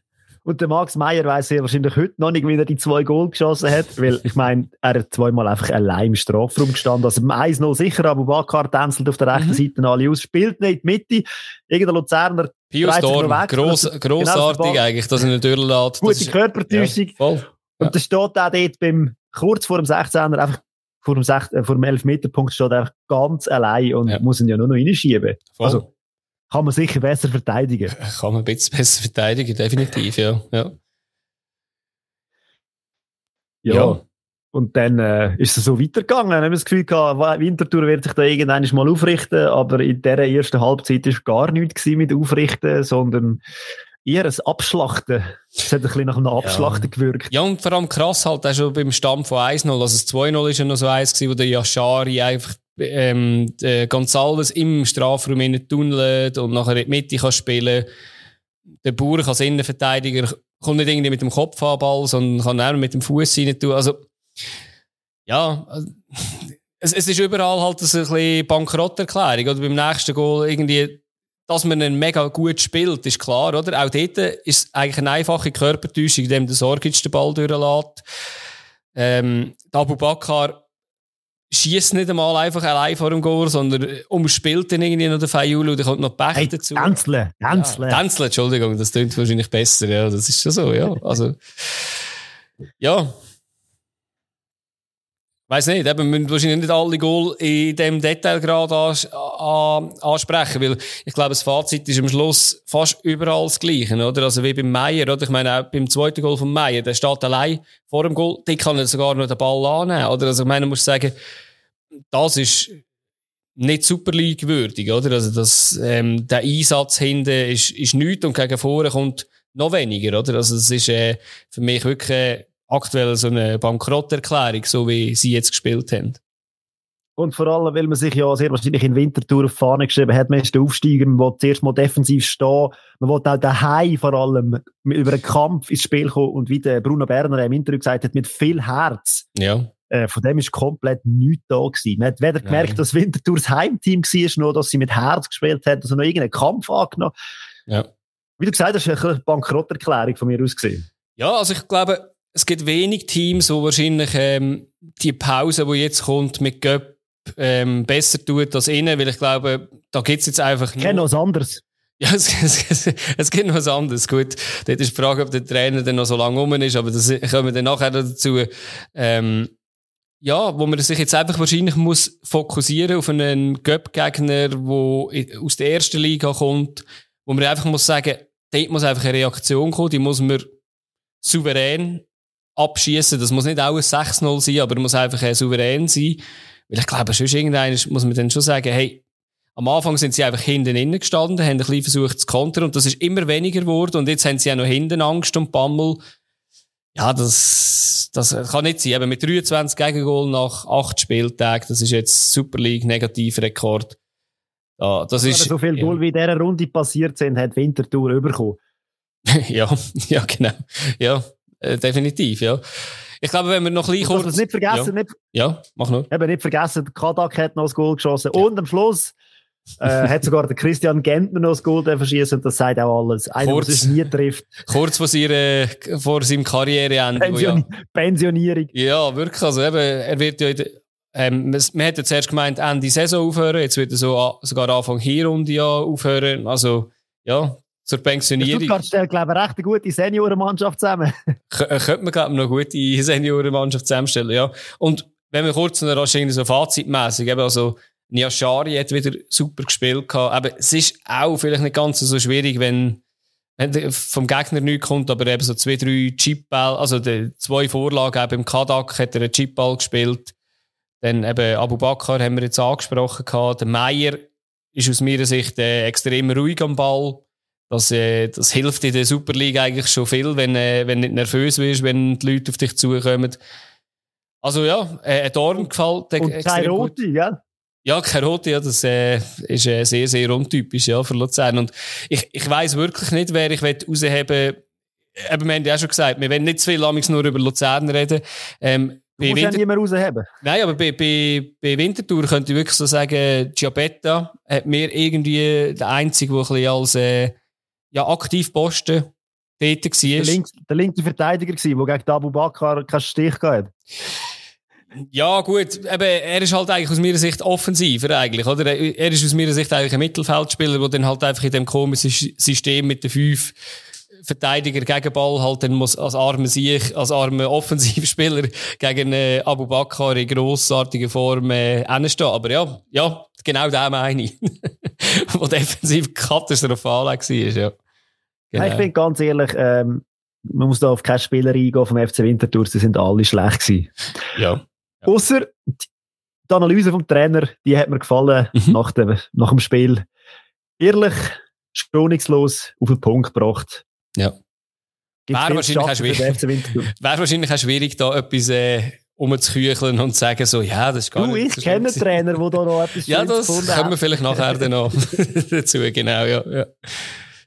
Und der Max Meyer weiß ja wahrscheinlich heute noch nicht, wie er die zwei Goal geschossen hat, <laughs> weil ich meine, er hat zweimal einfach allein im Strafraum gestanden. Also 1-0 sicher, aber Bakar tänzelt auf der rechten mhm. Seite alle aus, spielt nicht in die Mitte. Irgendein Luzerner Pius Dorn, gross, grossartig genau eigentlich, dass er ihn durchlässt. Gute Körpertäuschung. Ja, voll. Und ja. da steht auch dort beim, kurz vor dem 16er, einfach vor dem, 6, äh, vor dem 11-Meter-Punkt steht er ganz allein und ja. muss ihn ja nur noch reinschieben. Voll. Also, kann man sicher besser verteidigen. Kann man ein bisschen besser verteidigen, definitiv, ja. Ja, ja. ja. Und dann äh, ist es so weitergegangen. Dann haben wir das Gefühl gehabt, Winterthur wird sich da irgendwann mal aufrichten, aber in dieser ersten Halbzeit war gar nichts mit Aufrichten, sondern eher ein Abschlachten. Es hat ein bisschen nach einem Abschlachten ja. gewirkt. Ja, und vor allem krass halt auch schon beim Stamm von 1-0. Also das 2-0 ist ja noch so eins gewesen, wo der Yashari einfach ähm, Gonzales im Strafraum innen tunnelt und nachher in die Mitte kann spielen. Der Bauer als Innenverteidiger kommt nicht irgendwie mit dem Kopf an Ball, sondern kann auch mit dem Fuß rein tun. Also, ja, <laughs> es, es ist überall halt ein bisschen Bankrotterklärung. Oder beim nächsten Goal irgendwie, dass man einen mega gut spielt, ist klar, oder? Auch dort ist eigentlich eine einfache Körpertäuschung, indem der Sorgic den Ball durchlässt. Ähm, Abu Bakar schießt nicht einmal einfach allein vor dem Goal, sondern umspielt dann irgendwie noch den Fayulu und dann kommt noch Pech hey, dazu. Tänzle, Tänzle. Ja, Tänzle, Entschuldigung, das klingt wahrscheinlich besser, ja, das ist schon so, ja. Also, ja. Weiß nicht, eben, wir müssen wahrscheinlich nicht alle Goal in dem Detailgrad ans ansprechen, weil ich glaube, das Fazit ist am Schluss fast überall das Gleiche, oder? Also wie beim Meier, oder? Ich meine, auch beim zweiten Goal von Meier, der steht allein vor dem Goal, die kann er sogar noch den Ball annehmen, oder? Also ich meine, muss sagen, das ist nicht Super League würdig, oder? Also das, ähm, der Einsatz hinten ist, ist nichts und gegen vorne kommt noch weniger, oder? Also das ist äh, für mich wirklich äh, aktuell so eine Bankrotterklärung, so wie sie jetzt gespielt haben. Und vor allem, weil man sich ja sehr wahrscheinlich in Winterthur auf Fahne geschrieben hat, man ist der Aufsteiger, man will zuerst mal defensiv stehen, man will auch daheim vor allem über einen Kampf ins Spiel kommen und wie der Bruno Berner im Interview gesagt hat, mit viel Herz. Ja. Äh, von dem ist komplett nichts da gewesen. Man hat weder gemerkt, Nein. dass Winterthur das Heimteam war, noch dass sie mit Herz gespielt hat, also noch irgendeinen Kampf angenommen. Ja. Wie du gesagt hast, ist eine Bankrotterklärung von mir aus gesehen. Ja, also ich glaube, es gibt wenig Teams, wo wahrscheinlich ähm, die Pause, die jetzt kommt mit Göpp, ähm, besser tut als innen, weil ich glaube, da gibt es jetzt einfach Ich kenne was anderes. Ja, <laughs> es, es, es gibt noch was anderes. Gut, dort ist die Frage, ob der Trainer dann noch so lange rum ist, aber das kommen wir dann nachher dazu. Ähm, ja, wo man sich jetzt einfach wahrscheinlich muss fokussieren auf einen Göpp-Gegner, der aus der ersten Liga kommt, wo man einfach muss sagen, dort muss einfach eine Reaktion kommen, die muss man souverän abschießen. Das muss nicht auch ein 6-0 sein, aber muss einfach souverän sein. Weil ich glaube, sonst irgendeiner muss man dann schon sagen, hey, am Anfang sind sie einfach hinten innen gestanden, haben ein bisschen versucht zu kontern und das ist immer weniger geworden und jetzt haben sie auch noch hinten Angst und Bammel. Ja, das, das kann nicht sein. Eben mit 23 Gegengol nach 8 Spieltagen, das ist jetzt Super League Negativrekord. Ja, das ist, so viele Goal ja. wie in dieser Runde passiert sind, hat Winterthur bekommen. <laughs> ja, ja, genau. Ja, äh, definitiv, ja. Ich glaube, wenn wir noch ein bisschen kurz... nicht vergessen, ja. nicht, ja, mach nur. Eben nicht vergessen, Kadak hat noch das Goal geschossen. Ja. Und am Schluss äh, <laughs> hat sogar der Christian Gentner noch das Goal verschießen und das sagt auch alles. Einer, kurz, der nie trifft. <laughs> Kurz vor, seiner, vor seinem Karriereende. Pension, ja, Pensionierung. Ja, wirklich. Also eben, er wird ja, ähm, man hätte zuerst gemeint, Ende Saison aufhören, jetzt wird er so, sogar Anfang Hinrunde ja aufhören. Also, ja, zur Pensionierung. Stuttgart stellt, glaube ich, recht eine gute Seniorenmannschaft zusammen. <laughs> Äh, könnte man, glaube ich, noch eine gute Seniorenmannschaft zusammenstellen, ja. Und wenn wir kurz noch so fazitmässig, eben, also, Niashari hat wieder super gespielt gehabt. Aber es ist auch vielleicht nicht ganz so schwierig, wenn, wenn vom Gegner nichts kommt, aber eben so zwei, drei Chipball, also die zwei Vorlagen eben im Kadak hat er einen Chipball gespielt. Dann eben Abu Bakr haben wir jetzt angesprochen gehabt. Der Meier ist aus meiner Sicht äh, extrem ruhig am Ball. Das, äh, das hilft in der Super League eigentlich schon viel, wenn, äh, wenn du nicht nervös bist, wenn die Leute auf dich zukommen. Also ja, äh, ein Dorn gefällt Und keine Rote, gell? Ja, Karotte, ja, das äh, ist äh, sehr, sehr untypisch ja, für Luzern. Und ich, ich weiss wirklich nicht, wer ich rausheben Eben, wir haben ja auch schon gesagt, wir wollen nicht zu viel nur über Luzern reden. Ähm, du musst Winter ja niemand rausheben. Nein, aber bei, bei, bei Winterthur könnte ich wirklich so sagen, Giabetta hat mir irgendwie der Einzige, der ein bisschen als äh, ja, Aktivposten tätig war. Der, links, der linke Verteidiger war, der gegen Abu Bakr keinen Stich hatte. Ja, gut, eben, er ist halt eigentlich aus meiner Sicht offensiver eigentlich, oder? Er ist aus meiner Sicht eigentlich ein Mittelfeldspieler, der dann halt einfach in dem komischen System mit den fünf Verteidiger gegen Ball halt dann muss als armer Sieg, als armer Offensivspieler <laughs> gegen äh, Abu Bakr in grossartiger Form äh, stehen. Aber ja, ja, genau das meine ich. <laughs> Wo defensiv katastrophal war, ja. Genau. Ich bin ganz ehrlich, ähm, man muss da auf keine Spieler eingehen vom FC Winterthur, sie sind alle schlecht gewesen. Ja. Ja. Außer die Analyse vom Trainer, die hat mir gefallen mhm. nach, dem, nach dem Spiel. Ehrlich, schonungslos auf den Punkt gebracht. Ja. Wäre wahrscheinlich, auch schwierig, <laughs> wäre wahrscheinlich auch schwierig, da etwas äh, umzukücheln und zu sagen, so, ja, das ist gar du, nicht ich kenne einen Trainer, der da noch etwas Ja, das kommen wir vielleicht nachher dann noch <laughs> <laughs> dazu, genau, ja. Ja,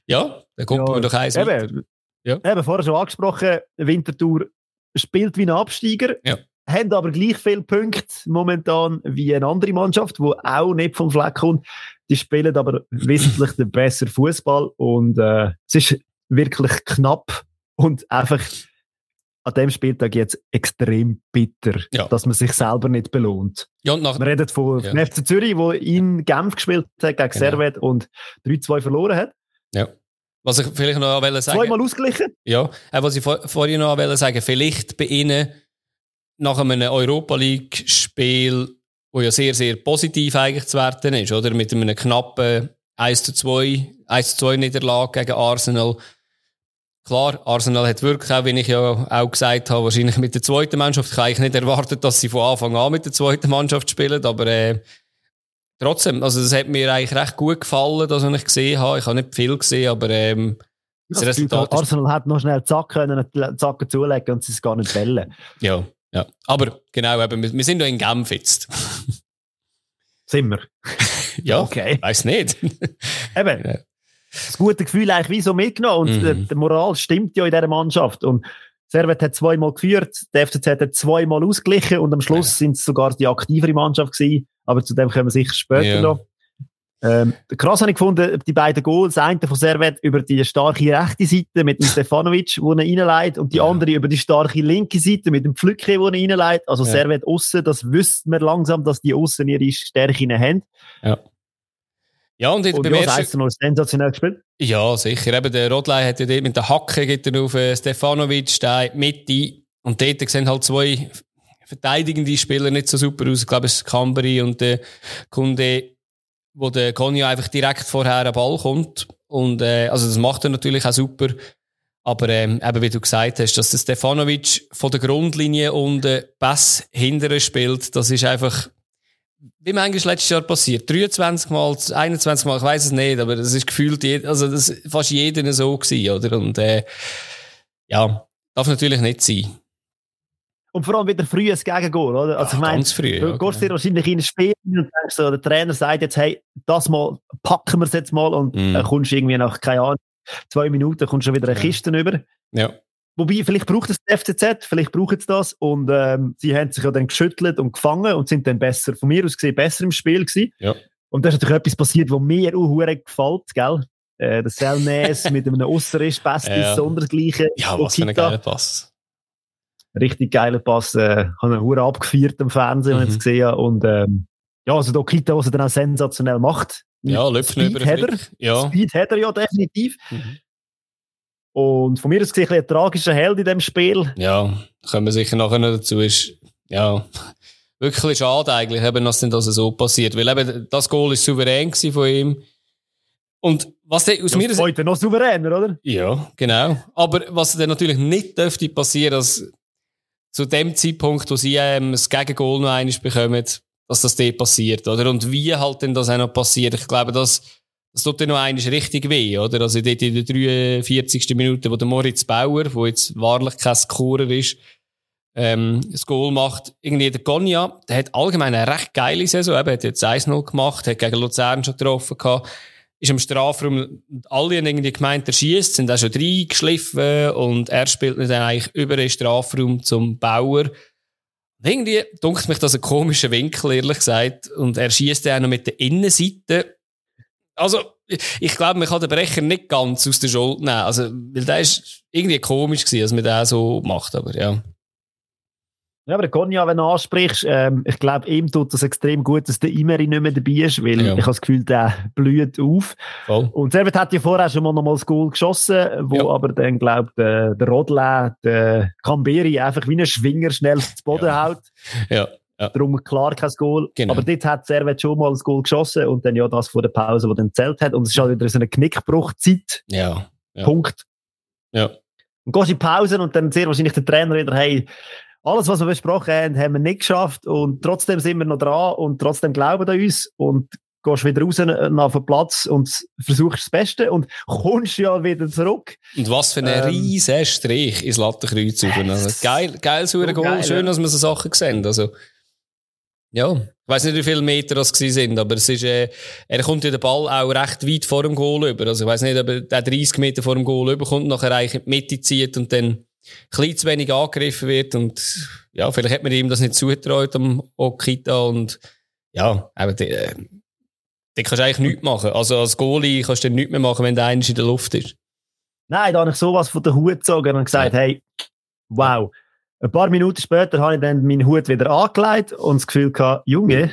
ja dann kommt ja, man doch eins eben, ja. eben, vorher schon angesprochen, Winterthur spielt wie ein Absteiger. Ja haben aber gleich viele Punkte momentan wie eine andere Mannschaft, die auch nicht vom Fleck kommt. Die spielen aber <laughs> wesentlich den besseren Fußball und äh, es ist wirklich knapp und einfach an dem Spieltag jetzt extrem bitter, ja. dass man sich selber nicht belohnt. Ja, und nach, Man redet von ja. FC Zürich, wo in Genf gespielt hat gegen genau. Servet und 3-2 verloren hat. Ja. Was ich vielleicht noch sagen Zweimal ausgeglichen. Ja, äh, was ich vor, vorhin noch sagen vielleicht bei Ihnen nach einem Europa League-Spiel, wo ja sehr, sehr positiv eigentlich zu werten ist, oder? Mit einem knappen 1 zu 2, 1 zu 2 Niederlage gegen Arsenal. Klar, Arsenal hat wirklich auch, wie ich ja auch gesagt habe, wahrscheinlich mit der zweiten Mannschaft. Ich habe eigentlich nicht erwartet, dass sie von Anfang an mit der zweiten Mannschaft spielen, aber äh, trotzdem, also das hat mir eigentlich recht gut gefallen, das, was ich gesehen habe. Ich habe nicht viel gesehen, aber ähm, das, das Resultat Arsenal hat noch schnell Zack können, Zacken zulegen und sie es gar nicht bellen. Ja, ja, aber genau, eben, wir, wir sind ja in Genf jetzt. <laughs> sind wir? ja, okay. weiß nicht. <laughs> eben. Ja. Das gute Gefühl eigentlich wie so mitgenommen und mhm. die Moral stimmt ja in dieser Mannschaft und Servet hat zweimal geführt, der FCZ hat zweimal ausgeglichen und am Schluss ja. sind es sogar die aktivere Mannschaft gewesen, aber zu dem kommen wir sicher später ja. noch. Ähm, krass habe ich gefunden, die beiden Goals, eine von Servet über die starke rechte Seite mit dem <laughs> Stefanovic, wo er reinleitet, und die andere über die starke linke Seite mit dem Pflücke, wo er reinleitet. Also ja. Servet aussen, das wüsste man langsam, dass die aussen ihre Stärken haben. Ja. Ja, und, und beim ja, ersten... das noch sensationell gespielt. Ja, sicher. Eben, der Rodley hat ja dort mit der Hacke geht er auf äh, Stefanovic, der Mitte. Und dort sehen halt zwei verteidigende Spieler nicht so super aus. Ich glaube, es ist Cambry und der Kunde, wo der Konja einfach direkt vorher am Ball kommt. Und, äh, also das macht er natürlich auch super. Aber ähm, eben wie du gesagt hast, dass der Stefanovic von der Grundlinie und äh, Pass hinterher spielt, das ist einfach wie manchmal letztes Jahr passiert. 23 Mal, 21 Mal, ich weiß es nicht, aber das ist gefühlt, also das fast jeder so gewesen, oder? Und äh, ja, darf natürlich nicht sein. Und vor allem wieder früh ein Gegengol, oder? Also ja, ich meine, ganz früh, du ja, gehst dir genau. wahrscheinlich in ein Spiel und denkst so, der Trainer sagt jetzt, hey, das mal, packen wir es jetzt mal und Mhm. dann kommst irgendwie nach, keine Ahnung, zwei Minuten kommst du schon wieder eine Ja. Kiste über. Ja. Wobei, vielleicht braucht es die FCZ, vielleicht braucht es das. Und ähm, sie haben sich ja dann geschüttelt und gefangen und sind dann besser, von mir aus gesehen, besser im Spiel gewesen. Ja. Und da ist natürlich etwas passiert, was mir auch gefällt, gell? Äh, der Selnes <laughs> mit einem Ausserriss, Bestes, Ja. sondergleichen. Ja, was für ein Okita. geiler Pass. Richtig geiler Pass. Äh, habe ihn hure abgefeiert im Fernsehen, wenn ich Mhm. es gesehen habe. Und ähm, ja, also der Okita, was er dann auch sensationell macht. Ja, Speed über er. Flick. Ja. Speed hat er ja definitiv. Mhm. Und von mir aus gesehen ein, tragischer Held in dem Spiel. Ja, kommen wir sicher nachher noch dazu. Ist, ja, <laughs> wirklich schade eigentlich, eben, dass denn das so passiert. Weil eben, das Goal ist souverän von ihm. Und was der aus mir Das heute noch souveräner, oder? Ja, genau. Aber was dann natürlich nicht dürfte passieren, dass zu dem Zeitpunkt, wo sie ähm, das Gegengol noch einmal bekommen, dass das dort passiert, oder? Und wie halt denn das auch noch passiert? Ich glaube, das, das tut dann noch einmal richtig weh, oder? Also dort in der 43. Minute, wo der Moritz Bauer, wo jetzt wahrlich kein Scorer ist, ähm, das Goal macht, irgendwie der Gonja, der hat allgemein eine recht geile Saison, eben, hat jetzt 1-0 gemacht, hat gegen Luzern schon getroffen gehabt, ist im Strafraum, alle haben irgendwie gemeint, er schießt, sind auch schon reingeschliffen und er spielt nicht eigentlich über den Strafraum zum Bauer. Irgendwie dunkelt mich das ein komischer Winkel, ehrlich gesagt. Und er schießt ja auch noch mit der Innenseite. Also, ich- glaube, man kann den Brecher nicht ganz aus der Schuld nehmen. Also, weil der ist irgendwie komisch gewesen, dass man den so macht, aber ja. Ja, aber der Konja, wenn du ansprichst, ähm, ich glaube, ihm tut das extrem gut, dass der Imeri nicht mehr dabei ist, weil Ja. ich habe das Gefühl, der blüht auf. Voll. Und Servet hat ja vorher schon mal noch mal das Goal geschossen, wo Ja. aber dann, glaube der, der Rodley, der Camberi einfach wie ein Schwinger schnell zu Boden Ja. haut. <laughs> Ja. Darum klar kein Goal. Genau. Aber dort hat Servet schon mal das Goal geschossen und dann ja das vor der Pause, wo dann zählt hat. Und es ist halt wieder so eine Knickbruchzeit. Ja. Ja. Punkt. Ja. Und gehst in die Pause und dann sehr wahrscheinlich der Trainer wieder, hey, alles, was wir besprochen haben, haben wir nicht geschafft und trotzdem sind wir noch dran und trotzdem glauben an uns und gehst wieder raus äh, auf den Platz und versuchst das Beste und <laughs> kommst ja wieder zurück. Und was für ein Ähm. riesen Strich ins Lattenkreuz rauf. Also, geil, geil, so geil, Schön, ja. dass wir so Sachen sehen. Also, ja. Ich weiss nicht, wie viele Meter das gewesen sind, aber es ist, äh, er kommt ja den Ball auch recht weit vor dem Goal über. Also, ich weiss nicht, ob er den 30 Meter vor dem Goal überkommt, nachher eigentlich in die Mitte zieht und dann bisschen zu wenig angegriffen wird und, ja, vielleicht hat man ihm das nicht zugetraut am Okita und, ja, aber, die, äh, die kannst du eigentlich nichts machen. Also, als Goalie kannst du nichts mehr machen, wenn der eine in der Luft ist. Nein, da habe ich sowas von der Hut gezogen und gesagt, hey, wow. Ein paar Minuten später habe ich dann meinen Hut wieder angelegt und das Gefühl gehabt, Junge,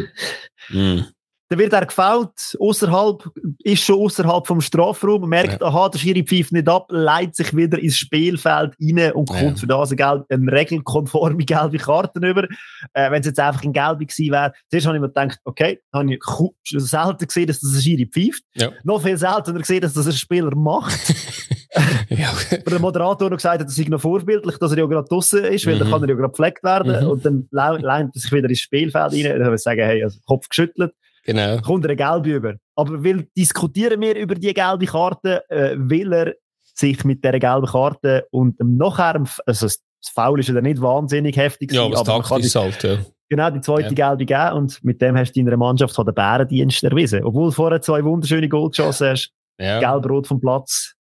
Mhm. Dann wird er gefault, außerhalb, ist schon außerhalb vom Strafraum, merkt, aha, der Schiri pfeift nicht ab, leitet sich wieder ins Spielfeld rein und Ja. kommt für das eine, gelb, eine regelkonforme <laughs> gelbe Karte über. Äh, Wenn es jetzt einfach ein gelbe gewesen wäre, zuerst habe ich mir gedacht, okay, habe ich selten gesehen, dass das ein Schiri pfeift. Ja. Noch viel seltener gesehen, dass das ein Spieler macht. <laughs> ja. Aber der Moderator noch gesagt hat, es sei noch vorbildlich, dass er ja gerade draussen ist, weil Mhm. dann kann er ja gerade gepflegt werden. Mhm. Und dann leint er sich wieder ins Spielfeld rein. Dann würde ich sagen, hey, also Kopf geschüttelt, Genau. kommt er eine gelbe über. Aber will diskutieren wir über die gelbe Karte, äh, will er sich mit dieser gelben Karte und dem nachher, also das Foul ist ja nicht wahnsinnig heftig Ja, aber das man kann Takt ist die, halt, ja. genau die zweite gelbe geben und mit dem hast du deiner Mannschaft von den Bärendienst erwiesen. Obwohl du vorher zwei wunderschöne Goal geschossen hast, ja. gelb-rot vom Platz.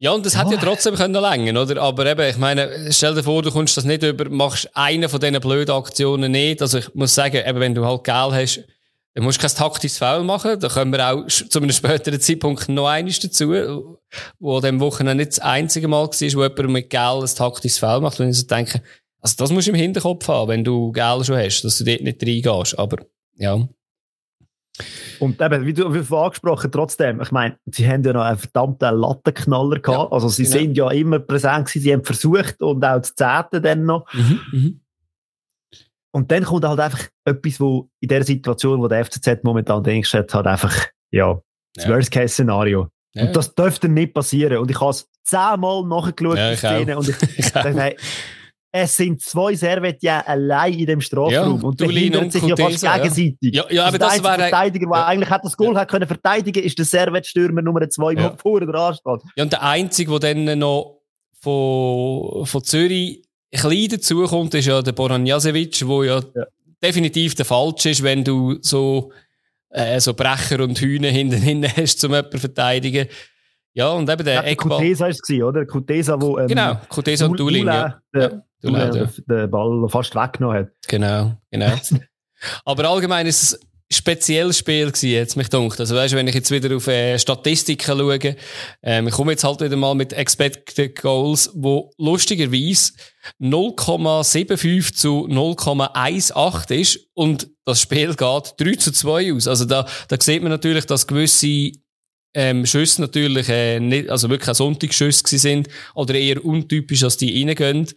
Ja, und das hätte ja Ah. trotzdem können länger, oder? Aber eben, ich meine, stell dir vor, du kommst das nicht über, machst eine von diesen blöden Aktionen nicht. Also ich muss sagen, eben, wenn du halt Geld hast, dann musst du kein taktisches Foul machen. Da können wir auch zu einem späteren Zeitpunkt noch eines dazu, wo an dem Wochenende nicht das einzige Mal war, wo jemand mit Geld ein taktisches Foul macht. Und ich so denke, also das musst du im Hinterkopf haben, wenn du Geld schon hast, dass du dort nicht reingehst. Aber, ja. Und eben, wie du wie vorhin angesprochen, trotzdem, ich meine, sie haben ja noch einen verdammten Lattenknaller gehabt. Ja, also sie genau. sind ja immer präsent gewesen, sie haben versucht und auch das Zehnte dann noch. Mhm. Und dann kommt halt einfach etwas, wo in der Situation, wo der FCZ momentan denkst, hat halt einfach, ja, das Ja. Worst-Case-Szenario. Ja. Und das dürfte nicht passieren. Und ich habe es zehnmal nachgeschaut, Ja, die auch. Szene, und <laughs> ich Ich dachte, hey, es sind zwei Servetien allein in dem Strafraum Ja, und behindern sich ja fast ja. gegenseitig. Ja, ja, aber der das einzige wäre- Verteidiger, der ja. eigentlich hat das Goal hat können verteidigen, ist der Servet-Stürmer Nummer zwei, der Ja. vorne dran steht. Ja, und der Einzige, der dann noch von, von Zürich ein bisschen dazukommt, ist ja der Boran Jasevic, der ja, Ja. definitiv der Falsche ist, wenn du so, äh, so Brecher und Hühner <laughs> hinten hinten hast, um jemanden zu verteidigen. Ja, und eben der Ja, der Eckball. Kutesa war es, oder? Kutesa, wo, ähm, Genau, Kutesa und Dulin, ja. der, Dulin, den, den Ball fast weggenommen hat. Genau, genau. <laughs> Aber allgemein ist es spezielles Spiel gewesen, jetzt mich dunkt. Also weißt, wenn ich jetzt wieder auf äh, Statistiken schaue, ähm, ich komme jetzt halt wieder mal mit Expected Goals, wo lustigerweise 0,75 zu 0,18 ist und das Spiel geht 3 zu 2 aus. Also da, da sieht man natürlich, dass gewisse ähm, Schüsse natürlich äh, nicht, also wirklich auch Sonntagsschüsse gewesen sind oder eher untypisch, dass die reingehen.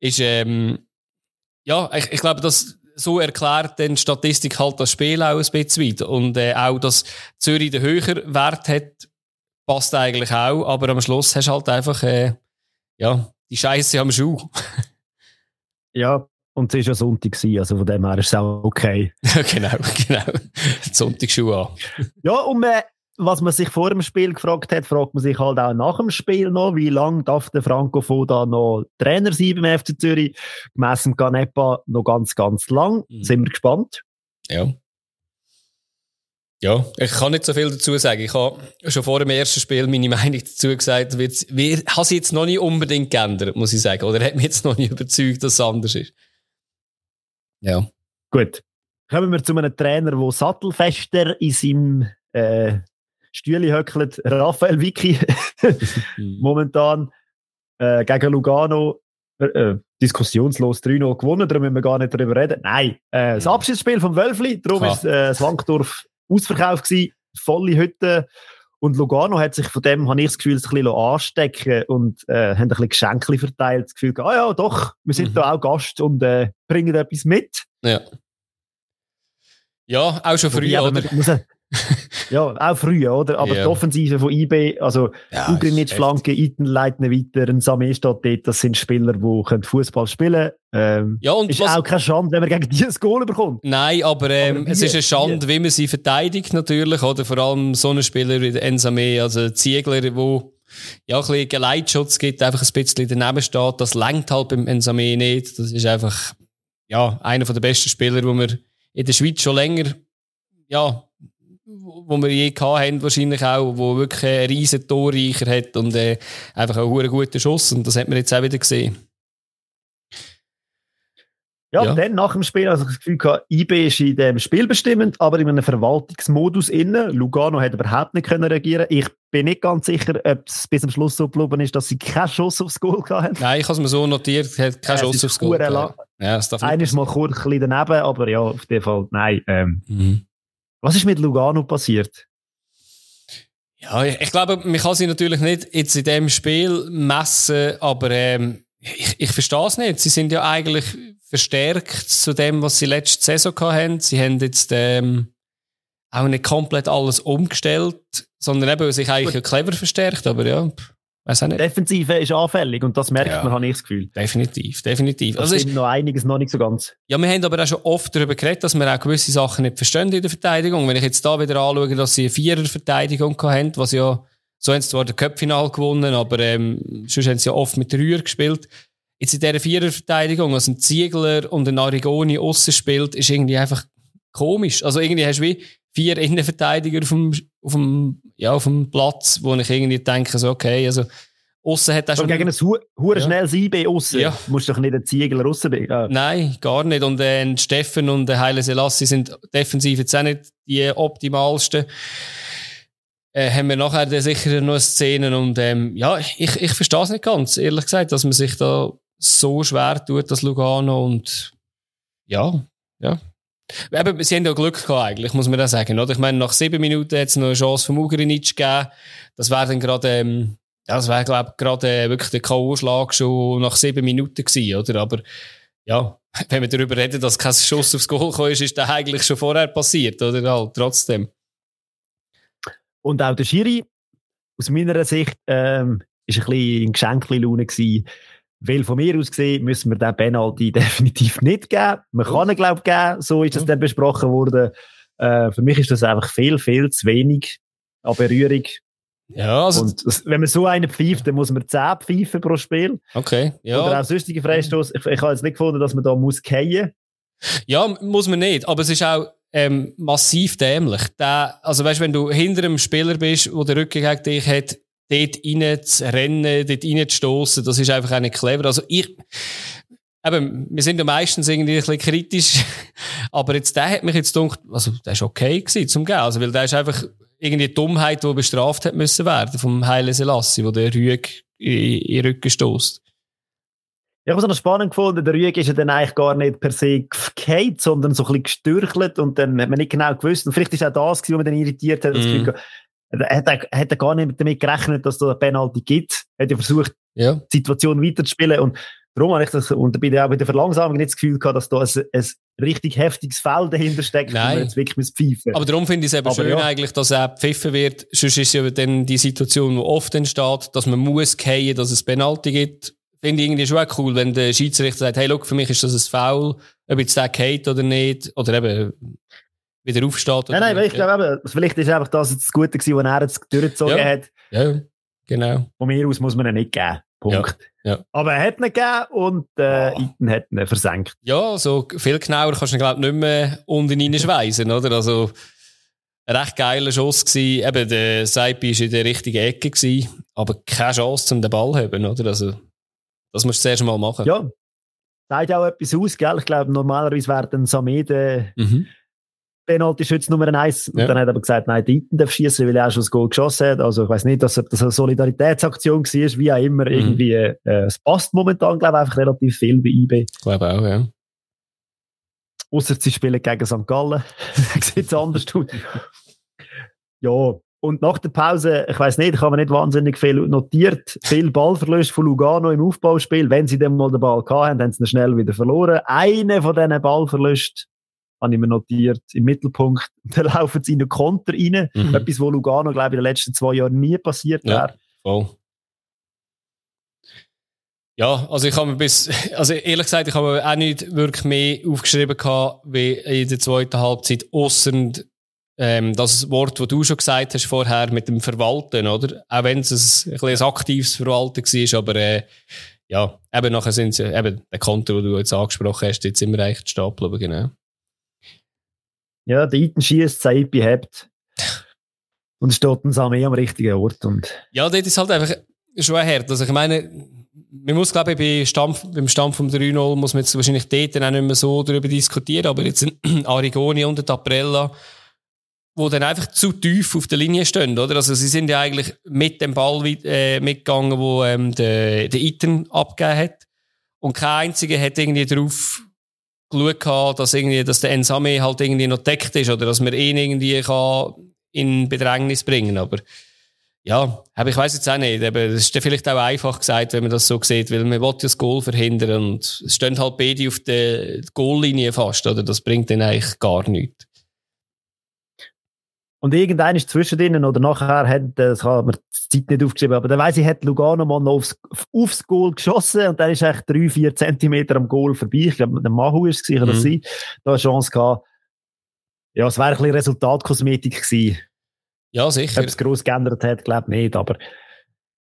Ist, ähm, ja, ich, ich glaube, das so erklärt dann die Statistik halt das Spiel auch ein bisschen weit. Und äh, auch, dass Zürich den höheren Wert hat, passt eigentlich auch. Aber am Schluss hast du halt einfach, äh, ja, die Scheiße am Schuh. <laughs> Ja, und es war ja Sonntag, gewesen, also von dem her ist es auch okay. <laughs> genau, <laughs> genau. Die Sonntagsschuhe an. Ja, und äh, was man sich vor dem Spiel gefragt hat, fragt man sich halt auch nach dem Spiel noch, wie lange darf der Franco Foda noch Trainer sein beim FC Zürich? Gemessen Canepa noch ganz, ganz lang. Mhm. Sind wir gespannt. Ja. Ja, ich kann nicht so viel dazu sagen. Ich habe schon vor dem ersten Spiel meine Meinung dazu gesagt. Wird, wir, hat sie jetzt noch nicht unbedingt geändert, muss ich sagen. Oder hat mich jetzt noch nicht überzeugt, dass es anders ist. Ja. Gut. Kommen wir zu einem Trainer, der sattelfester in seinem äh, Stühle höckelt. Raphael Vicky, <laughs> momentan äh, gegen Lugano. Äh, äh, diskussionslos 3-0 gewonnen, darum müssen wir gar nicht darüber reden. Nein, äh, das. Abschiedsspiel vom Wölfli, darum Klar. ist äh, Wankdorf ausverkauft gewesen, volle Hütte. Und Lugano hat sich von dem, habe ich das Gefühl, ein bisschen anstecken und äh, haben ein bisschen Geschenke verteilt. Das Gefühl, ah ja, doch, wir sind Mhm. da auch Gast und äh, bringen etwas mit. Ja. Ja, auch schon früh, Wobei, aber oder? man muss- <laughs> ja, auch früh, oder? Aber Ja. die Offensive von IB, also Ja, Ugrinic, ist Flanke, Iten leiten weiter, ein Samé steht dort, das sind Spieler, die Fußball spielen können. Ähm, Ja, und ist was, auch keine Schande, wenn man gegen die ein Goal bekommt. Nein, aber, ähm, Aber es ist eine Schande, wie man sie verteidigt natürlich, oder? Vor allem so einen Spieler wie der Ensame, also Ziegler, wo ja, ein bisschen Geleitschutz gibt, einfach ein bisschen daneben steht. Das lenkt halt beim Ensame nicht. Das ist einfach, ja, einer der besten Spieler, wo wir in der Schweiz schon länger, ja, wo wir je gehabt haben, wahrscheinlich auch, wo wirklich einen riesen Torreicher hat und äh, einfach einen hure guten Schuss. Und das hat man jetzt auch wieder gesehen. Ja, Ja. dann nach dem Spiel, also das Gefühl gehabt, IB ist in dem Spiel bestimmend, aber in einem Verwaltungsmodus innen. Lugano hat überhaupt nicht können reagieren. Ich bin nicht ganz sicher, ob es bis zum Schluss so geblieben ist, dass sie keinen Schuss aufs Goal haben. Nein, ich habe es mir so notiert, hat keinen Schuss aufs Goal. Ja, das darf Eines mal kurz ein bisschen daneben, aber ja, auf jeden Fall, nein. Ähm, Mhm. Was ist mit Lugano passiert? Ja, ich, ich glaube, man kann sie natürlich nicht jetzt in dem Spiel messen, aber ähm, ich, ich verstehe es nicht. Sie sind ja eigentlich verstärkt zu dem, was sie letzte Saison hatten. Sie haben jetzt ähm, auch nicht komplett alles umgestellt, sondern eben sich eigentlich ja clever verstärkt, aber ja. Defensive ist anfällig und das merkt Ja. man, habe ich das Gefühl. Definitiv, definitiv. Da Also ist, noch einiges noch nicht so ganz. ja, wir haben aber auch schon oft darüber geredet, dass wir auch gewisse Sachen nicht verstehen in der Verteidigung. Wenn ich jetzt da wieder anschaue, dass sie eine Vierer-Verteidigung haben, was ja, so haben sie zwar den Cup-Final gewonnen, aber ähm, sonst haben sie ja oft mit Rühr gespielt. Jetzt in dieser Vierer-Verteidigung, also ein Ziegler und ein Arigoni aussen spielt, ist irgendwie einfach komisch. Also irgendwie hast du wie vier Innenverteidiger auf dem, auf dem, ja, auf dem Platz, wo ich irgendwie denke, so, okay, also, aussen hat er schon... gegen ein hu hure Ja. schnelles IB aussen. Ja. Musst doch nicht einen Ziegler aussen äh, Nein, gar nicht. Und äh, ein Steffen und der Heile Selassie sind defensiv jetzt auch nicht die optimalsten. Äh, haben wir nachher dann sicher noch Szenen und ähm, ja, ich, ich verstehe es nicht ganz, ehrlich gesagt, dass man sich da so schwer tut, das Lugano und ja, ja, Eben, sie haben ja Glück gehabt, eigentlich, muss man da sagen, oder? Ich meine, nach sieben Minuten hat es noch eine Chance für Ugrinic gegeben. Das wäre dann gerade, ähm, ja, das wäre, glaube ich, gerade äh, wirklich der K.O.-Schlag schon nach sieben Minuten gewesen, oder? Aber, ja, <laughs> wenn wir darüber reden, dass kein Schuss aufs Goal gekommen ist, ist das eigentlich schon vorher passiert, oder? Halt, trotzdem. Und auch der Schiri, aus meiner Sicht, ähm, ist ein bisschen in Geschenkli-Laune gewesen. Weil von mir aus gesehen müssen wir den Penalty <laughs> definitiv nicht geben. Man kann ihn, glaube ich, geben. So ist das dann besprochen worden. Äh, für mich ist das einfach viel, viel zu wenig an Berührung. Ja, also. Und wenn man so einen pfeift, dann muss man 10 pfeifen pro Spiel. Okay, ja. Oder auch sonstige Freistoß. Ich, ich habe jetzt nicht gefunden, dass man da muss fallen. Ja, muss man nicht. Aber es ist auch, ähm, massiv dämlich. Der, also weißt, wenn du hinter einem Spieler bist, der den Rücken gegen dich hat, dort rein zu rennen, dort rein zu stossen, das ist einfach auch nicht clever. Also ich, eben, wir sind ja meistens irgendwie ein bisschen kritisch, <laughs> aber jetzt der hat mich jetzt gedacht, also der ist okay gewesen zum Gehen, also weil der ist einfach irgendwie die Dummheit, die bestraft hat müssen werden vom Heile Selassie, wo der Rüeg in, in den Rücken stößt. Ja, ich habe es noch spannend gefunden, der Rüeg ist ja dann eigentlich gar nicht per se gefallen, sondern so ein bisschen gestürchelt und dann hat man nicht genau gewusst. Und vielleicht ist auch das, was man dann irritiert hat. Mm. Er hat, er hat gar nicht damit gerechnet, dass es da eine Penalty gibt. Er hat ja versucht, ja. die Situation weiterzuspielen. Und darum habe ich das, und bei der, bei der Verlangsamung nicht das Gefühl gehabt, dass da ein, ein richtig heftiges Feld dahinter steckt, Nein. jetzt wirklich pfeifen Aber darum finde ich es eben Aber schön ja. eigentlich, dass er pfiffen wird. Sonst ist ja dann die Situation, die oft entsteht, dass man muss gehen, dass es Penalty gibt. Finde ich irgendwie schon auch cool, wenn der Schiedsrichter sagt, hey, look, für mich ist das ein Foul, ob jetzt der geht oder nicht, oder eben wieder aufsteht. Nein, nein, ich glaube vielleicht ist einfach das das Gute gewesen, was er jetzt durchgezogen ja. hat. Ja, genau. Von mir aus muss man ihn nicht geben. Punkt. Ja. ja. Aber er hat ihn gegeben und äh, oh. Iten hat ihn versenkt. Ja, so viel genauer kannst du ihn, glaube ich, nicht mehr unten reinschweißen, oder? Also, ein recht geiler Schuss gewesen. Eben, der Seipi war in der richtigen Ecke gewesen, aber keine Chance, um den Ball zu haben, oder? Also, das musst du zuerst mal machen. Ja. Sagt auch etwas aus, gell? Ich glaube, normalerweise wäre dann Samede mhm. Penalty-Schütz Nummer eins. Und ja. dann hat er aber gesagt, nein, Deiten darf schießen, weil er auch schon das Goal geschossen hat. Also ich weiß nicht, dass das eine Solidaritätsaktion war, wie auch immer. Mhm. Irgendwie, äh, es passt momentan, glaube ich, einfach relativ viel bei IB. Ich glaube auch, ja. Außer sie spielen gegen St. Gallen. <laughs> Sieht es anders aus. ja, und nach der Pause, ich weiß nicht, ich habe nicht wahnsinnig viel notiert. Viel Ballverlust von Lugano im Aufbauspiel. Wenn sie dann mal den Ball hatten, haben sie ihn schnell wieder verloren. Eine von diesen Ballverlusten habe ich mir notiert, im Mittelpunkt, <laughs> da laufen sie in den Konter rein. Mhm. Etwas, wo Lugano, glaube ich, in den letzten zwei Jahren nie passiert wäre. Ja, voll. Ja, also ich habe mir bis, also ehrlich gesagt, ich habe mir auch nicht wirklich mehr aufgeschrieben gehabt, wie in der zweiten Halbzeit, ausser ähm, das Wort, das du schon gesagt hast vorher mit dem Verwalten, oder? Auch wenn es ein, ein, ein aktives Verwalten war, aber äh, ja, eben nachher sind sie, eben der Konto, den du jetzt angesprochen hast, jetzt wir eigentlich stehen geblieben, genau. Ja, der Iten schießt, Saipi hebt. Und steht uns am richtigen Ort. Und ja, das ist halt einfach schon hart. Also ich meine, man muss, glaube ich, bei Stampf, beim Stampf vom 3-0 muss man jetzt wahrscheinlich dort auch nicht mehr so darüber diskutieren, aber jetzt <clears throat> in Arigoni und der Taprella, wo dann einfach zu tief auf der Linie stehen, oder? Also sie sind ja eigentlich mit dem Ball äh, mitgegangen, wo ähm, der, der abgegeben hat. Und kein einziger hat irgendwie darauf geschaut, dass, irgendwie, dass der Ensame halt irgendwie noch deckt ist oder dass man ihn irgendwie kann in Bedrängnis bringen Aber ja, ich weiß jetzt auch nicht. Aber das ist vielleicht auch einfach gesagt, wenn man das so sieht, weil man will ja das Goal verhindern und es stehen halt beide auf der Goallinie fast, oder? Das bringt dann eigentlich gar nichts. Und irgendein ist zwischen denen oder nachher hat, das hat man die Zeit nicht aufgeschrieben, aber dann weiss ich, hat Lugano mal noch aufs, aufs Goal geschossen und dann ist echt drei, vier Zentimeter am Goal vorbei. Ich glaube, der Mahu ist es sicher, dass mhm. sie da eine Chance gehabt. Ja, es wäre ein bisschen Resultatkosmetik gewesen. Ja, sicher. Ob es gross geändert hat, glaube ich nicht, aber.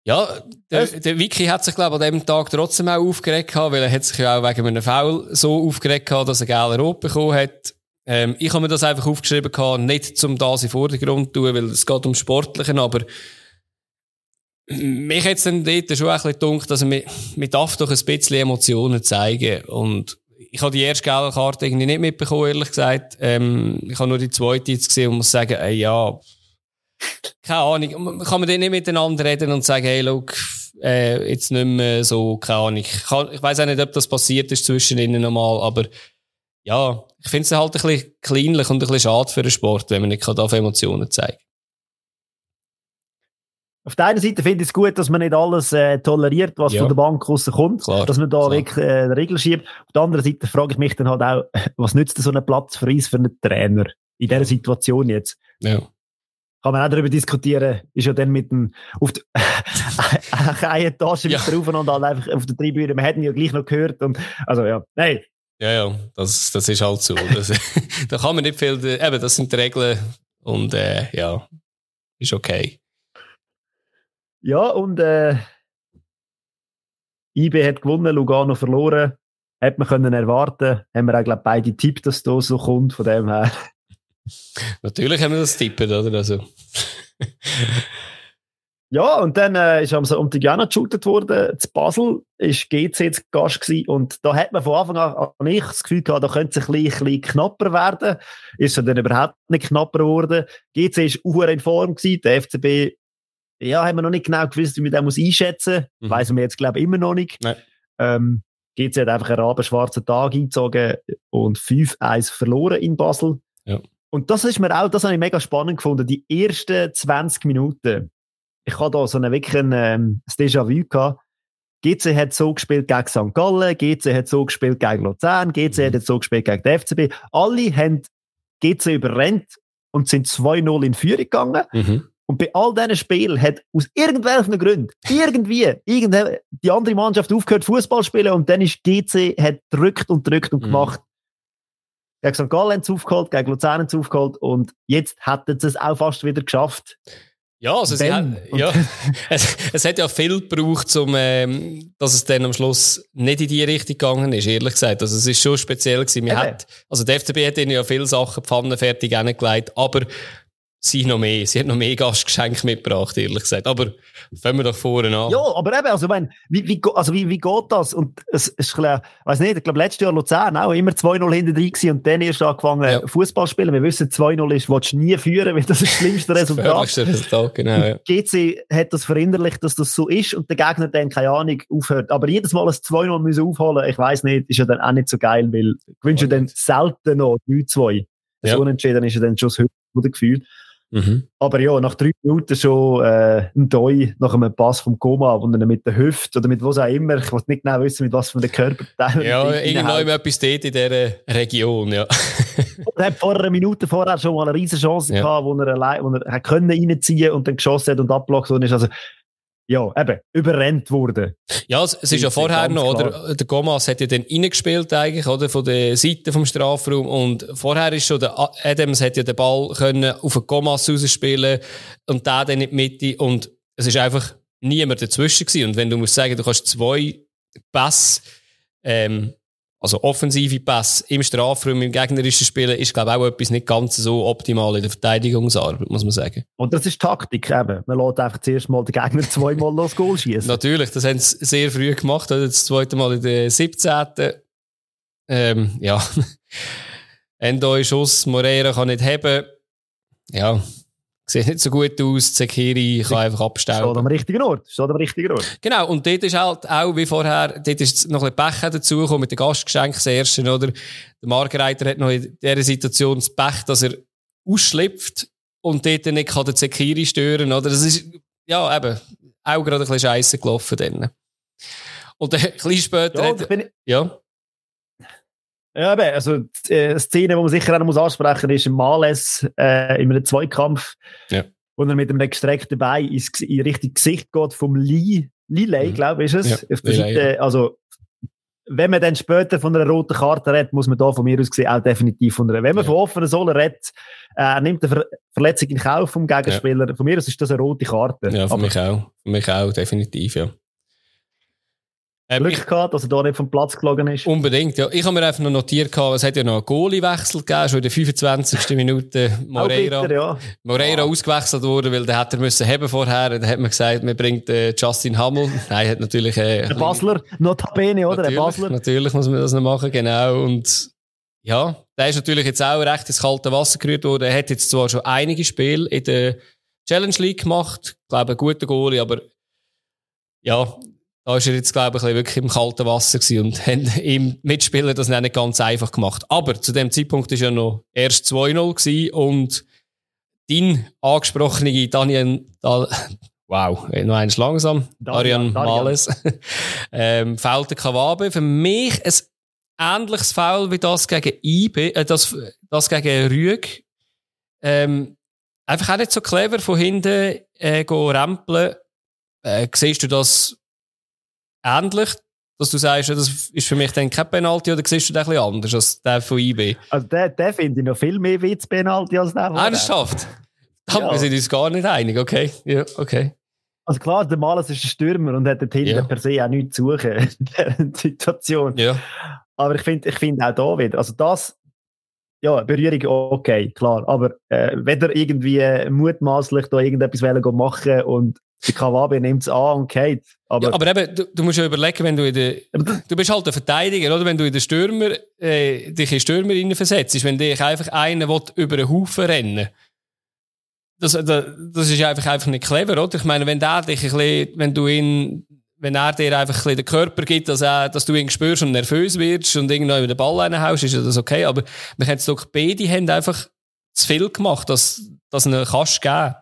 Ja, der, der Vicky hat sich, glaube ich, an dem Tag trotzdem auch aufgeregt gehabt, weil er hat sich ja auch wegen einem Foul so aufgeregt gehabt, dass er gelbe Rot bekommen hat. Ähm, ich habe mir das einfach aufgeschrieben gehabt, nicht zum das in Vordergrund zu tun, weil es geht um Sportlichen, aber mich hat es dann dort schon ein bisschen gedacht, dass man, man darf doch ein bisschen Emotionen zeigen und ich habe die erste gelbe Karte irgendwie nicht mitbekommen, ehrlich gesagt. Ähm, ich habe nur die zweite jetzt gesehen und muss sagen, ey, ja, keine Ahnung. Kann man dann nicht miteinander reden und sagen, hey, look, äh, jetzt nicht mehr so, keine Ahnung. Ich, kann, ich weiß auch nicht, ob das passiert ist zwischen ihnen nochmal, aber ja, ich finde es halt ein bisschen kleinlich und ein bisschen schade für den Sport, wenn man nicht auf Emotionen zeigen auf der einen Seite finde ich es gut, dass man nicht alles äh, toleriert, was ja. von der Bank rauskommt, klar, dass man da klar. wirklich äh, Regeln schiebt. Auf der anderen Seite frage ich mich dann halt auch, <laughs> was nützt so einen Platz für uns für einen Trainer in dieser Situation jetzt? Ja. Kann man auch darüber diskutieren, ist ja dann mit dem, auf der, <laughs> eine Etage ja. drauf und halt einfach auf der Tribüne, man hätte ihn ja gleich noch gehört und, also ja, nein. Ja, ja, das, das ist halt so. Das, <laughs> da kann man nicht viel, eben, das sind die Regeln und, äh, ja, ist okay. Ja, und äh, IB hat gewonnen, Lugano verloren. Hätte man können erwarten. Haben wir auch, glaube beide tippt, dass das so kommt, von dem her. Natürlich haben wir das tippen, oder? Also. <laughs> ja, und dann äh, ist am Sonntag auch noch geshootet worden. Zu Basel ist GC zu Gast gewesen. Und da hat man von Anfang an nicht das Gefühl gehabt, da könnte es ein bisschen, ein bisschen knapper werden. Ist es dann überhaupt nicht knapper geworden. GC war in Form gewesen. Der FCB ja, haben wir noch nicht genau gewusst, wie man den muss einschätzen muss. Mhm. Weiss man jetzt, glaube ich, immer noch nicht. Nein. Ähm, GC hat einfach einen rabenschwarzen Tag eingezogen und 5-1 verloren in Basel. Ja. Und das ist mir auch, das habe ich mega spannend gefunden. Die ersten 20 Minuten. Ich hatte da so einen wirklich ein, ähm, Déjà-vu gehabt. GC hat so gespielt gegen St. Gallen, GC hat so gespielt gegen Luzern, GC mhm. hat so gespielt gegen den FCB. Alle haben GC überrennt und sind 2-0 in Führung gegangen. Mhm. Und bei all diesen Spielen hat aus irgendwelchen Gründen irgendwie irgendeine, die andere Mannschaft aufgehört Fußball spielen und dann ist GC hat drückt und drückt und mhm. gemacht. Gegen St. Gallen haben sie aufgeholt, gegen Luzern haben sie aufgeholt und jetzt hätten sie es auch fast wieder geschafft. Ja, also sie hat, ja <laughs> es, es hat ja viel gebraucht, um, ähm, dass es dann am Schluss nicht in die Richtung gegangen ist, ehrlich gesagt. Also es ist schon speziell gewesen. Wir hat, also der FCB hat ihnen ja viele Sachen pfannenfertig angelegt, aber sie noch mehr. Sie hat noch mehr Gastgeschenke mitgebracht, ehrlich gesagt. Aber fangen wir doch vorne an. Ja, aber eben, also, ich meine, wie, wie, also wie, wie geht das? Und es ist klar, weiß nicht, ich glaube, letztes Jahr Luzern auch immer 2-0 hinter drin gewesen und dann erst angefangen, ja. Fußball spielen. Wir wissen, 2-0 ist, willst du nie führen, weil das ist das schlimmste <laughs> Resultat. das Resultat, genau, ja. GC hat das verinnerlicht, dass das so ist und der Gegner dann, keine Ahnung, aufhört. Aber jedes Mal ein 2-0 müssen aufholen, ich weiß nicht, ist ja dann auch nicht so geil, weil ich wünsche dann selten noch 3-2. Ja. So unentschieden ist ja dann schon das höchste Gefühl. Mhm. Aber ja, nach drei Minuten schon äh, ein Doi nach einem Pass vom Koma, wo er mit der Hüfte oder mit was auch immer, ich weiß nicht genau wissen, mit was von den Körperteilen. Ja, irgendwo immer etwas dort in dieser Region, ja. <laughs> er hat vor einer Minute vorher schon mal eine riesige Chance ja. gehabt, wo er allein, wo er können reinziehen und dann geschossen hat und abgelockt worden ist. Also, ja, eben, überrennt wurde. Ja, es, es ist ja vorher noch, oder? Der Gomas hat ja dann reingespielt eigentlich, oder? Von der Seite vom Strafraum. Und vorher ist schon der Adams hat ja den Ball können auf den Gomas rausspielen und der dann in die Mitte. Und es ist einfach niemand dazwischen gewesen. Und wenn du musst sagen, du kannst zwei Pässe, ähm, also offensive Pass im Strafraum, im gegnerischen Spielen, ist, glaube ich, auch etwas nicht ganz so optimal in der Verteidigungsarbeit, muss man sagen. Und das ist Taktik eben. Man lässt einfach zuerst mal den Gegner <laughs> zweimal los Goal schießen. Natürlich, das haben sie sehr früh gemacht. Das zweite Mal in der 17. Ähm, ja. <laughs> Endo Schuss, Moreira kann nicht haben. Ja, Sieht nicht so gut aus. Zekiri kann einfach abstellen. Steht am richtigen Ort. Steht am richtigen Ort. Genau. Und dort ist halt auch, wie vorher, dort ist noch ein bisschen Pech dazugekommen mit den Gastgeschenken ersten, oder? Der Margereiter hat noch in dieser Situation das Pech, dass er ausschlüpft und dort nicht kann der Zekiri stören, oder? Das ist, ja, eben, auch gerade ein bisschen scheiße gelaufen dann. Und ein bisschen später ja, hat, ja. Ja, eben, also die äh, Szene, die man sicher auch muss ansprechen muss, ist im Males äh, in einem Zweikampf, ja. wo er mit einem gestreckten Bein ins, in Richtung Gesicht geht vom Lee, Lilei, mhm. glaube ich, ist es. Ja, der Seite, ja. Also, wenn man dann später von einer roten Karte redet, muss man da von mir aus gesehen auch definitiv von einer. Wenn man ja. von offenen Sohlen redet, äh, nimmt eine Ver Verletzung in Kauf vom Gegenspieler. Von mir aus ist das eine rote Karte. Ja, für mich auch. Für mich auch, definitiv, ja. Ähm, Glück gehabt, dass er da nicht vom Platz geflogen ist. Unbedingt, ja. Ich habe mir einfach noch notiert, gehabt, es hat ja noch einen Goalie-Wechsel gegeben, schon in der 25. <laughs> Minute. Moreira, bitter, ja. Moreira ah. ausgewechselt worden, weil der hätte er müssen haben vorher. Dann hat man gesagt, man bringt äh, Justin Hammel. Nein, hat natürlich... Äh, der Basler, notabene, oder? Der Basler. Natürlich muss man das noch machen, genau. Und ja, der ist natürlich jetzt auch recht ins kalte Wasser gerührt worden. Er hat jetzt zwar schon einige Spiele in der Challenge League gemacht. Ich glaube, ein guter Goalie, aber ja, da ist er jetzt, glaube ich, wirklich im kalten Wasser gewesen und <laughs> haben ihm Mitspieler das nicht ganz einfach gemacht. Aber zu dem Zeitpunkt ist ja noch erst 2-0 gewesen und dein angesprochene Daniel, da, wow, noch eins langsam, Darian, Darian Males, <laughs> ähm, fällt Kawabe. Für mich ein ähnliches Foul wie das gegen IB, äh, das, das gegen Rüeg. Ähm, einfach auch nicht so clever von hinten äh, rempeln. Äh, siehst du das ähnlich? Dass du sagst, das ist für mich dann kein Penalty oder siehst du das ein bisschen anders als der von IB? Also der, der finde ich noch viel mehr Witz-Penalty als der von Ernsthaft? Da ja. wir sind uns gar nicht einig, okay. Ja, okay. Also klar, der Malas ist ein Stürmer und hat dort hinten ja. per se auch nichts zu suchen in <laughs> dieser Situation. Ja. Aber ich finde ich find auch da wieder, also das, ja, Berührung okay, klar. Aber äh, wenn er irgendwie mutmaßlich da irgendetwas machen und der Kawabe nimmt es an und geht. Aber, ja, aber eben, du, du, musst ja überlegen, wenn du in der, du bist halt ein Verteidiger, oder? Wenn du in den Stürmer, äh, dich in Stürmer versetzt, wenn dich einfach einer will, über einen Haufen rennen das, das, das ist einfach, einfach nicht clever, oder? Ich meine, wenn der dich ein bisschen, wenn du ihn, wenn er dir einfach ein bisschen den Körper gibt, dass, er, dass du ihn spürst und nervös wirst und irgendwann über den Ball reinhaust, ist das okay. Aber wir haben es doch, beide haben einfach zu viel gemacht, dass, dass du ihn kannst geben.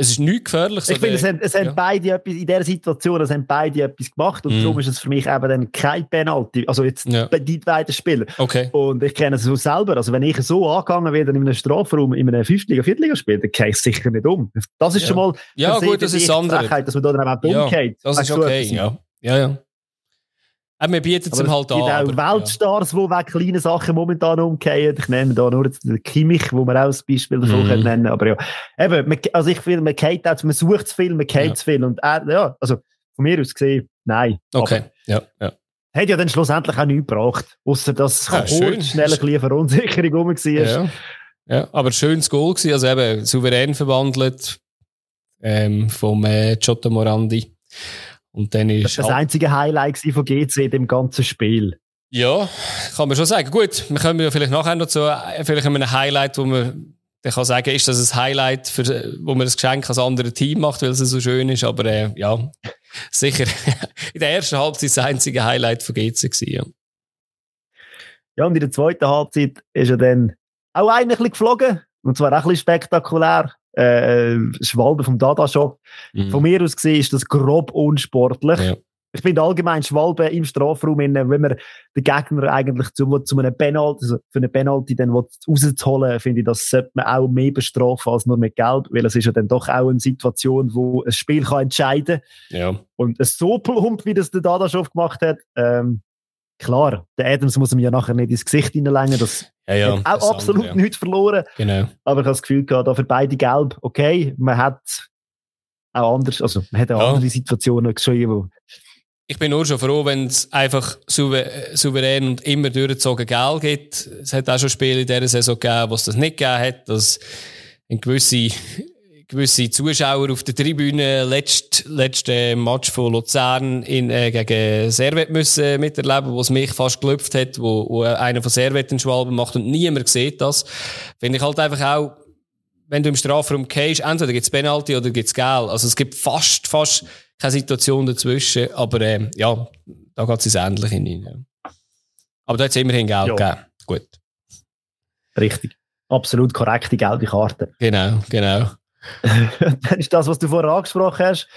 Es ist nichts gefährlich. Ich finde, es haben, es haben ja. beide etwas, in dieser Situation, es haben beide etwas gemacht und mm. darum ist es für mich eben dann kein Penalty. Also jetzt ja. die beiden Spieler. Okay. Und ich kenne es so selber. Also wenn ich so angegangen werde in einem Strafraum, in einem Fünftliga-, Viertliga-Spiel, dann gehe ich sicher nicht um. Das ist ja. schon mal ja, gut, das ist andere. dass man da dann auch ja, umgeht. Das ist okay, ja. Ja, ja. Aber wir bieten es ihm halt an. Es gibt auch Weltstars, ja. die wegen kleinen Sachen momentan umgehen. Ich nenne da nur den Kimmich, wo man auch als Beispiel davon mm. nennen Aber ja, eben, man, also ich finde, man geht auch, man sucht zu viel, man geht ja. zu viel. Und äh, ja, also von mir aus gesehen, nein. Okay, ja, ja. Hat ja dann schlussendlich auch nichts gebracht. Außer dass ja, kurz schnell ein bisschen Verunsicherung rum war. Ja. ja, aber schönes Goal gewesen. Also eben souverän verwandelt ähm, vom äh, Giotto Morandi. Und dann ist das war das einzige Highlight von GC in dem ganzen Spiel. Ja, kann man schon sagen. Gut, wir kommen ja vielleicht nachher noch zu äh, vielleicht einem Highlight, wo man dann kann sagen, ist das ein Highlight, für, wo man das Geschenk als andere Team macht, weil es so schön ist. Aber äh, ja, <laughs> sicher in der ersten Halbzeit das einzige Highlight von GC gewesen. Ja. ja, und in der zweiten Halbzeit ist er dann auch eigentlich geflogen. Und zwar auch ein bisschen spektakulär äh, Schwalbe vom Dada-Shop. Mhm. Von mir aus gesehen ist das grob unsportlich. Ja. Ich finde allgemein Schwalbe im Strafraum, wenn man den Gegner eigentlich zu, zu einem Penalty, also für eine Penalty dann rauszuholen, finde ich, das sollte man auch mehr bestrafen als nur mit Gelb, weil es ist ja dann doch auch eine Situation, wo ein Spiel kann entscheiden kann. Ja. Und es so plump, wie das der Dadaschow gemacht hat, ähm, klar, der Adams muss ihm ja nachher nicht ins Gesicht hineinlegen, das ja, ja, hat auch absolut andere, ja. nichts verloren. Genau. Aber ich habe das Gefühl gehabt, da für beide gelb, okay, man hat auch anders, also man hat auch ja. andere Situationen geschrieben, wo ich bin nur schon froh, wenn es einfach souverän und immer durchgezogen Geld gibt. Es hat auch schon Spiele in dieser Saison gegeben, wo es das nicht gegeben hat, dass ein gewisse gewisse Zuschauer auf der Tribüne letzten letzte Match von Luzern in, äh, gegen Servet müssen miterleben, wo es mich fast gelöpft hat, wo, wo einer von Servet in Schwalben macht und niemand sieht das. Finde ich halt einfach auch, wenn du im Strafraum gehst, entweder gibt's Penalty oder gibt's Gel. Also es gibt fast, fast keine Situation dazwischen, aber ähm, ja, da geht es ähnlich in Ja. Aber da hat es immerhin Geld gegeben. Gut. Richtig. Absolut korrekte gelbe Karte. Genau, genau. <laughs> dann ist das, was du vorher angesprochen hast,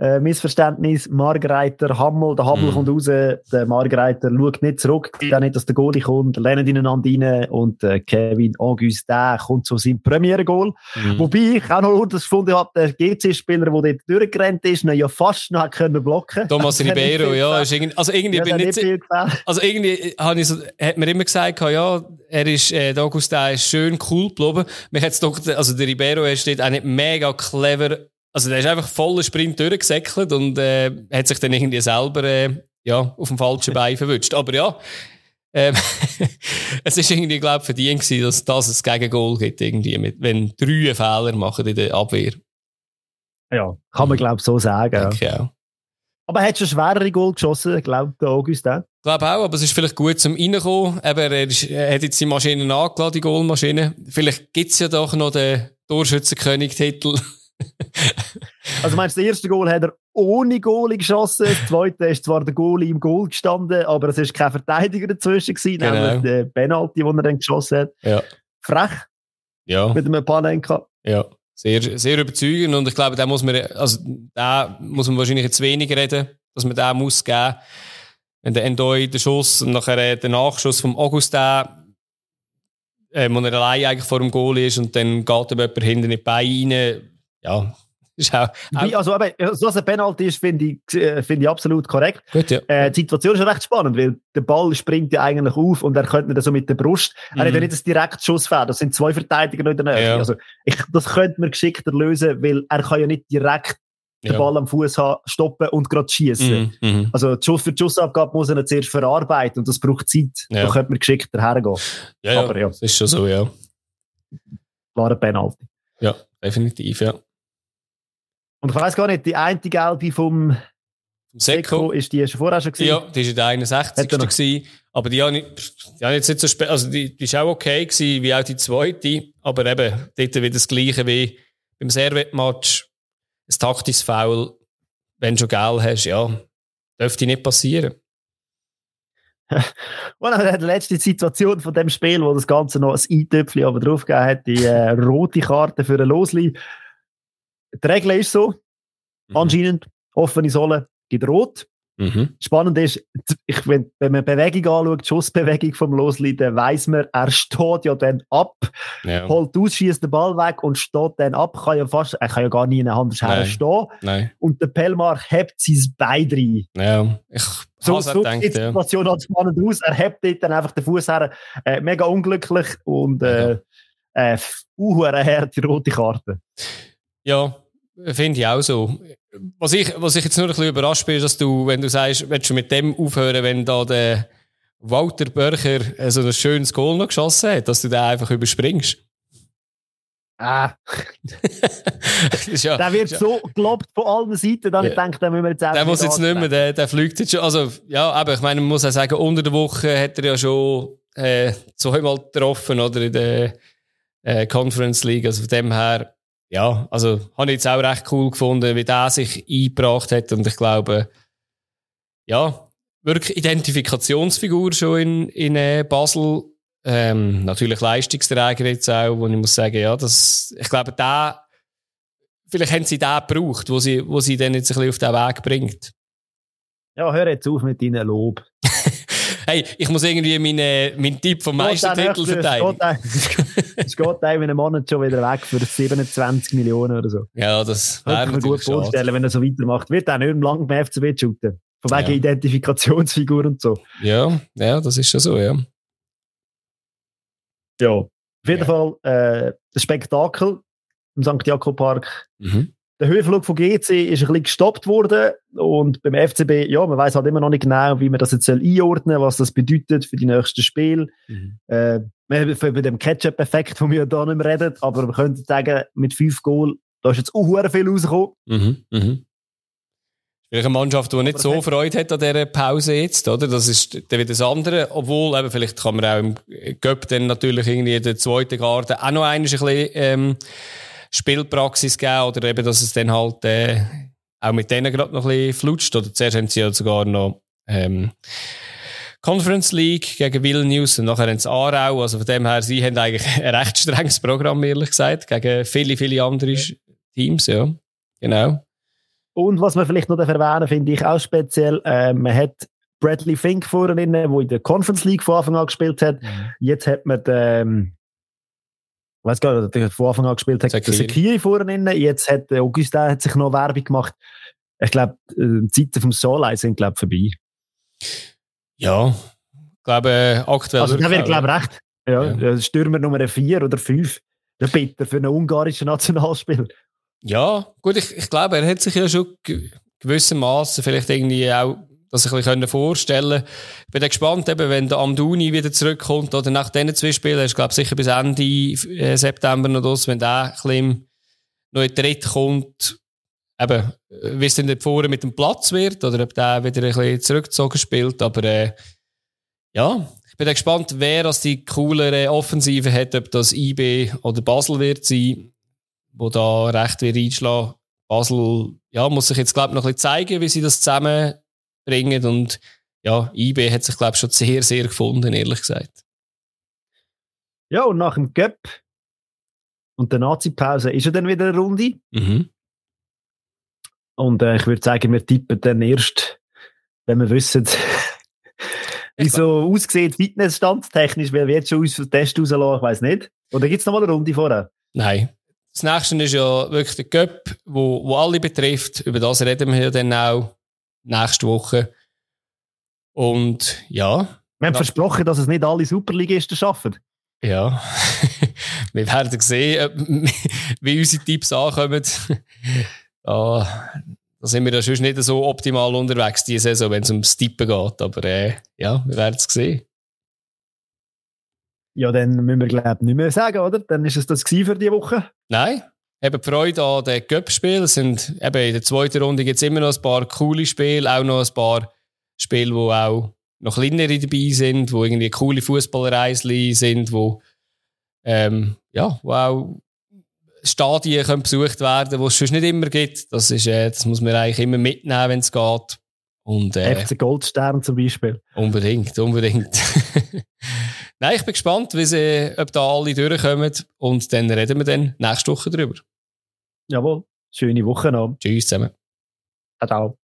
äh, Missverständnis, Margreiter, Hammel, der Hammel mm. kommt raus, der Margreiter schaut nicht zurück, sieht auch nicht, dass der Goalie kommt, lernen ineinander rein und äh, Kevin Augustin kommt zu seinem Premiere-Goal. Mm. Wobei ich auch noch das gefunden habe, der GC-Spieler, der dort durchgerannt ist, noch ja fast noch können blocken Thomas <laughs> Ribeiro, ja, ist irgendwie, also irgendwie ja, bin nicht, nicht also irgendwie habe ich so, hat mir immer gesagt, ja, er ist, äh, der Augustin ist schön cool geblieben. Mich hat's doch, also der Ribeiro ist dort auch nicht mega clever also der ist einfach voller Sprint durchgesäckelt und äh, hat sich dann irgendwie selber äh, ja, auf dem falschen Bein <laughs> verwünscht. Aber ja, ähm, <laughs> es ist irgendwie, glaube ich, verdient gewesen, dass das ein Gegengol gibt, irgendwie, mit, wenn drei Fehler machen in der Abwehr. Ja, kann man, glaube ich, so sagen. Okay, ja. Aber er hat schon schwerere Goal geschossen, glaube der August auch. Ich glaube auch, aber es ist vielleicht gut zum Reinkommen. Eben, er, ist, er hat jetzt die Maschinen angeladen, die Goalmaschine. Vielleicht gibt's ja doch noch den Torschützenkönig-Titel. <laughs> also meinst du, das erste Goal hat er ohne Goalie geschossen. Das zweite ist zwar der Goalie im Goal gestanden, aber es ist kein Verteidiger dazwischen gewesen, genau. nämlich der Penalty, den er dann geschossen hat. Ja. Frech. Ja. Mit einem Panenka. Ja. Sehr, sehr überzeugend und ich glaube, da muss man, also da muss man wahrscheinlich jetzt wenig reden, dass man da muss geben. Wenn der Endoi den Schuss und nachher der Nachschuss vom August da, äh, wo er allein eigentlich vor dem Goal ist und dann geht ihm jemand hinten in die Beine rein, ja, <laughs> ist auch, auch also, aber, so ein Penalty ist, finde ich, äh, find ich absolut korrekt. Gut, ja. Äh, die Situation ist recht spannend, weil der Ball springt ja eigentlich auf und er könnte nicht so mit der Brust. Mhm. Er hat ja mhm. nicht das direkte Schussfeld. Das sind zwei Verteidiger noch in der Nähe. Ja. Also, ich, das könnte man geschickter lösen, weil er kann ja nicht direkt den ja. Ball am Fuß haben, stoppen und gerade schießen. Mm, mm. Also die Schuss für die Schussabgabe muss er zuerst verarbeiten und das braucht Zeit. Ja. Da könnte man geschickter hergehen. Ja, Aber, ja, das ist schon so, ja. War ein Penalty. Ja, definitiv, ja. Und ich weiß gar nicht, die eine Gelbe vom Seko ist die schon vorher schon gewesen? Ja, die war in der 61. gewesen, aber die habe ich, die habe jetzt nicht so spät, also die, die ist auch okay gewesen, wie auch die zweite, aber eben, dort wieder das Gleiche wie beim Servet-Match, ein taktisches Foul, wenn du schon Geld hast, ja, dürfte nicht passieren. Und dann die letzte Situation von dem Spiel, wo das Ganze noch ein Eintöpfchen aber draufgegeben hat, die äh, rote Karte für ein Losli die Regel ist so, mhm. anscheinend, offene Sohle gibt rot. Mhm. Spannend ist, ich, wenn, wenn man Bewegung anschaut, die Schussbewegung vom Losli, dann weiss man, er steht ja dann ab, ja. holt aus, schießt den Ball weg und steht dann ab, kann ja fast, er kann ja gar nie in einer Hand stehen. Nein. Und der Pellmar hebt sein Bein rein. Ja, ich so, so gedacht, die Situation ja. spannend aus. Er hebt dort dann einfach den Fuß her. Äh, mega unglücklich und äh, äh, uh, eine rote Karte. Ja, finde ich auch so. Was ich, was ich jetzt nur ein bisschen überrascht bin, ist, dass du, wenn du sagst, willst du mit dem aufhören, wenn da der Walter Börcher so ein schönes Goal noch geschossen hat, dass du den einfach überspringst. Ah. <laughs> ja, der wird ja. so gelobt von allen Seiten, dann ja. ich denke, den müssen wir jetzt auch Der muss jetzt nicht mehr, der, der fliegt jetzt schon. Also, ja, aber ich meine, man muss auch sagen, unter der Woche hat er ja schon äh, zweimal getroffen, oder, in der äh, Conference League. Also von dem her, ja, also habe ich jetzt auch recht cool gefunden, wie der sich eingebracht hat und ich glaube, ja, wirklich Identifikationsfigur schon in, in äh, Basel. Ähm, natürlich Leistungsträger jetzt auch, wo ich muss sagen, ja, das, ich glaube, da, vielleicht haben sie den gebraucht, wo sie, wo sie dann jetzt ein bisschen auf den Weg bringt. Ja, hör jetzt auf mit deinem Lob. <laughs> hey, ich muss irgendwie meine, meinen Tipp vom Meistertitel verteidigen. <laughs> Es geht einem in einem Monat schon wieder weg für 27 Millionen oder so. Ja, das wäre mir gut vorstellen, wenn er so weitermacht. Wird auch nicht mehr lange beim FCB shooten. Von wegen ja. Identifikationsfigur und so. Ja, ja, das ist schon so, ja. Ja, auf jeden ja. Fall äh, das Spektakel im St. Jakob Park. Mhm der Höhenflug von GC ist ein bisschen gestoppt worden und beim FCB, ja, man weiß halt immer noch nicht genau, wie man das jetzt einordnen soll, was das bedeutet für die nächsten Spiele. Mhm. Äh, bei dem Catch-up-Effekt, den wir da nicht mehr reden, aber man könnte sagen, mit fünf Goal, da ist jetzt auch viel rausgekommen. Mhm. Mhm. Vielleicht eine Mannschaft, die nicht so Freude hat an dieser Pause jetzt, oder? Das ist dann wieder das andere. Obwohl, eben, vielleicht kann man auch im Göpp dann natürlich irgendwie in der zweiten Garde auch noch ein bisschen, ähm, Spielpraxis geben oder eben, dass es dann halt äh, auch mit denen gerade noch ein bisschen flutscht. Oder zuerst haben sie ja sogar noch ähm, Conference League gegen Vilnius und nachher haben sie Aarau. Also von dem her, sie haben eigentlich <laughs> ein recht strenges Programm, ehrlich gesagt, gegen viele, viele andere Teams, ja. Genau. Und was man vielleicht noch erwähnen finde ich auch speziell, äh, man hat Bradley Fink vorne, der in der Conference League von Anfang an gespielt hat. Mhm. Jetzt hat man den, ähm, weiß gar nicht, der von Anfang an gespielt hat, Sekiri, vorne Jetzt hat Augustin hat sich noch Werbung gemacht. Ich glaube, die Zeiten vom Solai sind, glaube vorbei. Ja, ich glaube, äh, aktuell. Also, da wäre, glaube ich, recht. Ja, ja. Stürmer Nummer 4 oder 5. Der bitter für einen ungarischen Nationalspieler. Ja, gut, ich, ich glaube, er hat sich ja schon gewissermaßen vielleicht irgendwie auch das ein bisschen vorstellen Ich bin gespannt, eben, wenn der Amduni wieder zurückkommt oder nach diesen zwei Spielen, ich glaube sicher bis Ende äh, September noch das, wenn der noch in den Tritt kommt, eben, wie es dann vorne mit dem Platz wird oder ob der wieder ein bisschen zurückgezogen spielt, aber äh, ja, ich bin gespannt, wer als die coolere Offensive hat, ob das IB oder Basel wird sein, wo da recht wird einschlagen. Basel ja, muss sich jetzt, glaube ich, noch ein bisschen zeigen, wie sie das zusammenbringen. Und ja, IB hat sich, glaube ich, schon sehr, sehr gefunden, ehrlich gesagt. Ja, und nach dem Cup und der Nazi-Pause ist er dann wieder eine Runde. Mhm. Und äh, ich würde sagen, wir tippen dann erst, wenn wir wissen, <laughs> wie so aussieht, fitnessstandstechnisch, weil wir jetzt schon aus dem Test rauslassen, ich weiß nicht. Oder gibt es noch mal eine Runde vorher? Nein. Das nächste ist ja wirklich der Cup, wo, wo alle betrifft. Über das reden wir ja dann auch nächste Woche. Und ja. Wir haben versprochen, dass es nicht alle Superligisten schaffen. Ja. <laughs> wir werden sehen, <laughs> wie unsere Tipps ankommen. <laughs> da, da sind wir ja schon nicht so optimal unterwegs diese Saison, wenn es ums Tippen geht. Aber äh, ja, wir werden es sehen. Ja, dann müssen wir, glaube ich, nicht mehr sagen, oder? Dann ist es das für die Woche. Nein. Eben Freude an den Cup-Spielen. sind eben in der zweiten Runde gibt es immer noch ein paar coole Spiele, auch noch ein paar Spiele, wo auch noch kleinere dabei sind, wo irgendwie coole Fußballreisli sind, wo, ähm, ja, wo auch Stadien können besucht werden, wo es sonst nicht immer gibt. Das, ist, äh, das muss man eigentlich immer mitnehmen, wenn es geht. Und, äh, FC Goldstern zum Beispiel. Unbedingt, unbedingt. <laughs> Nein, ich bin gespannt, wie sie, ob da alle durchkommen. Und dann reden wir dann nächste Woche drüber. Jawohl. Schöne Woche noch. Tschüss zusammen. Ciao.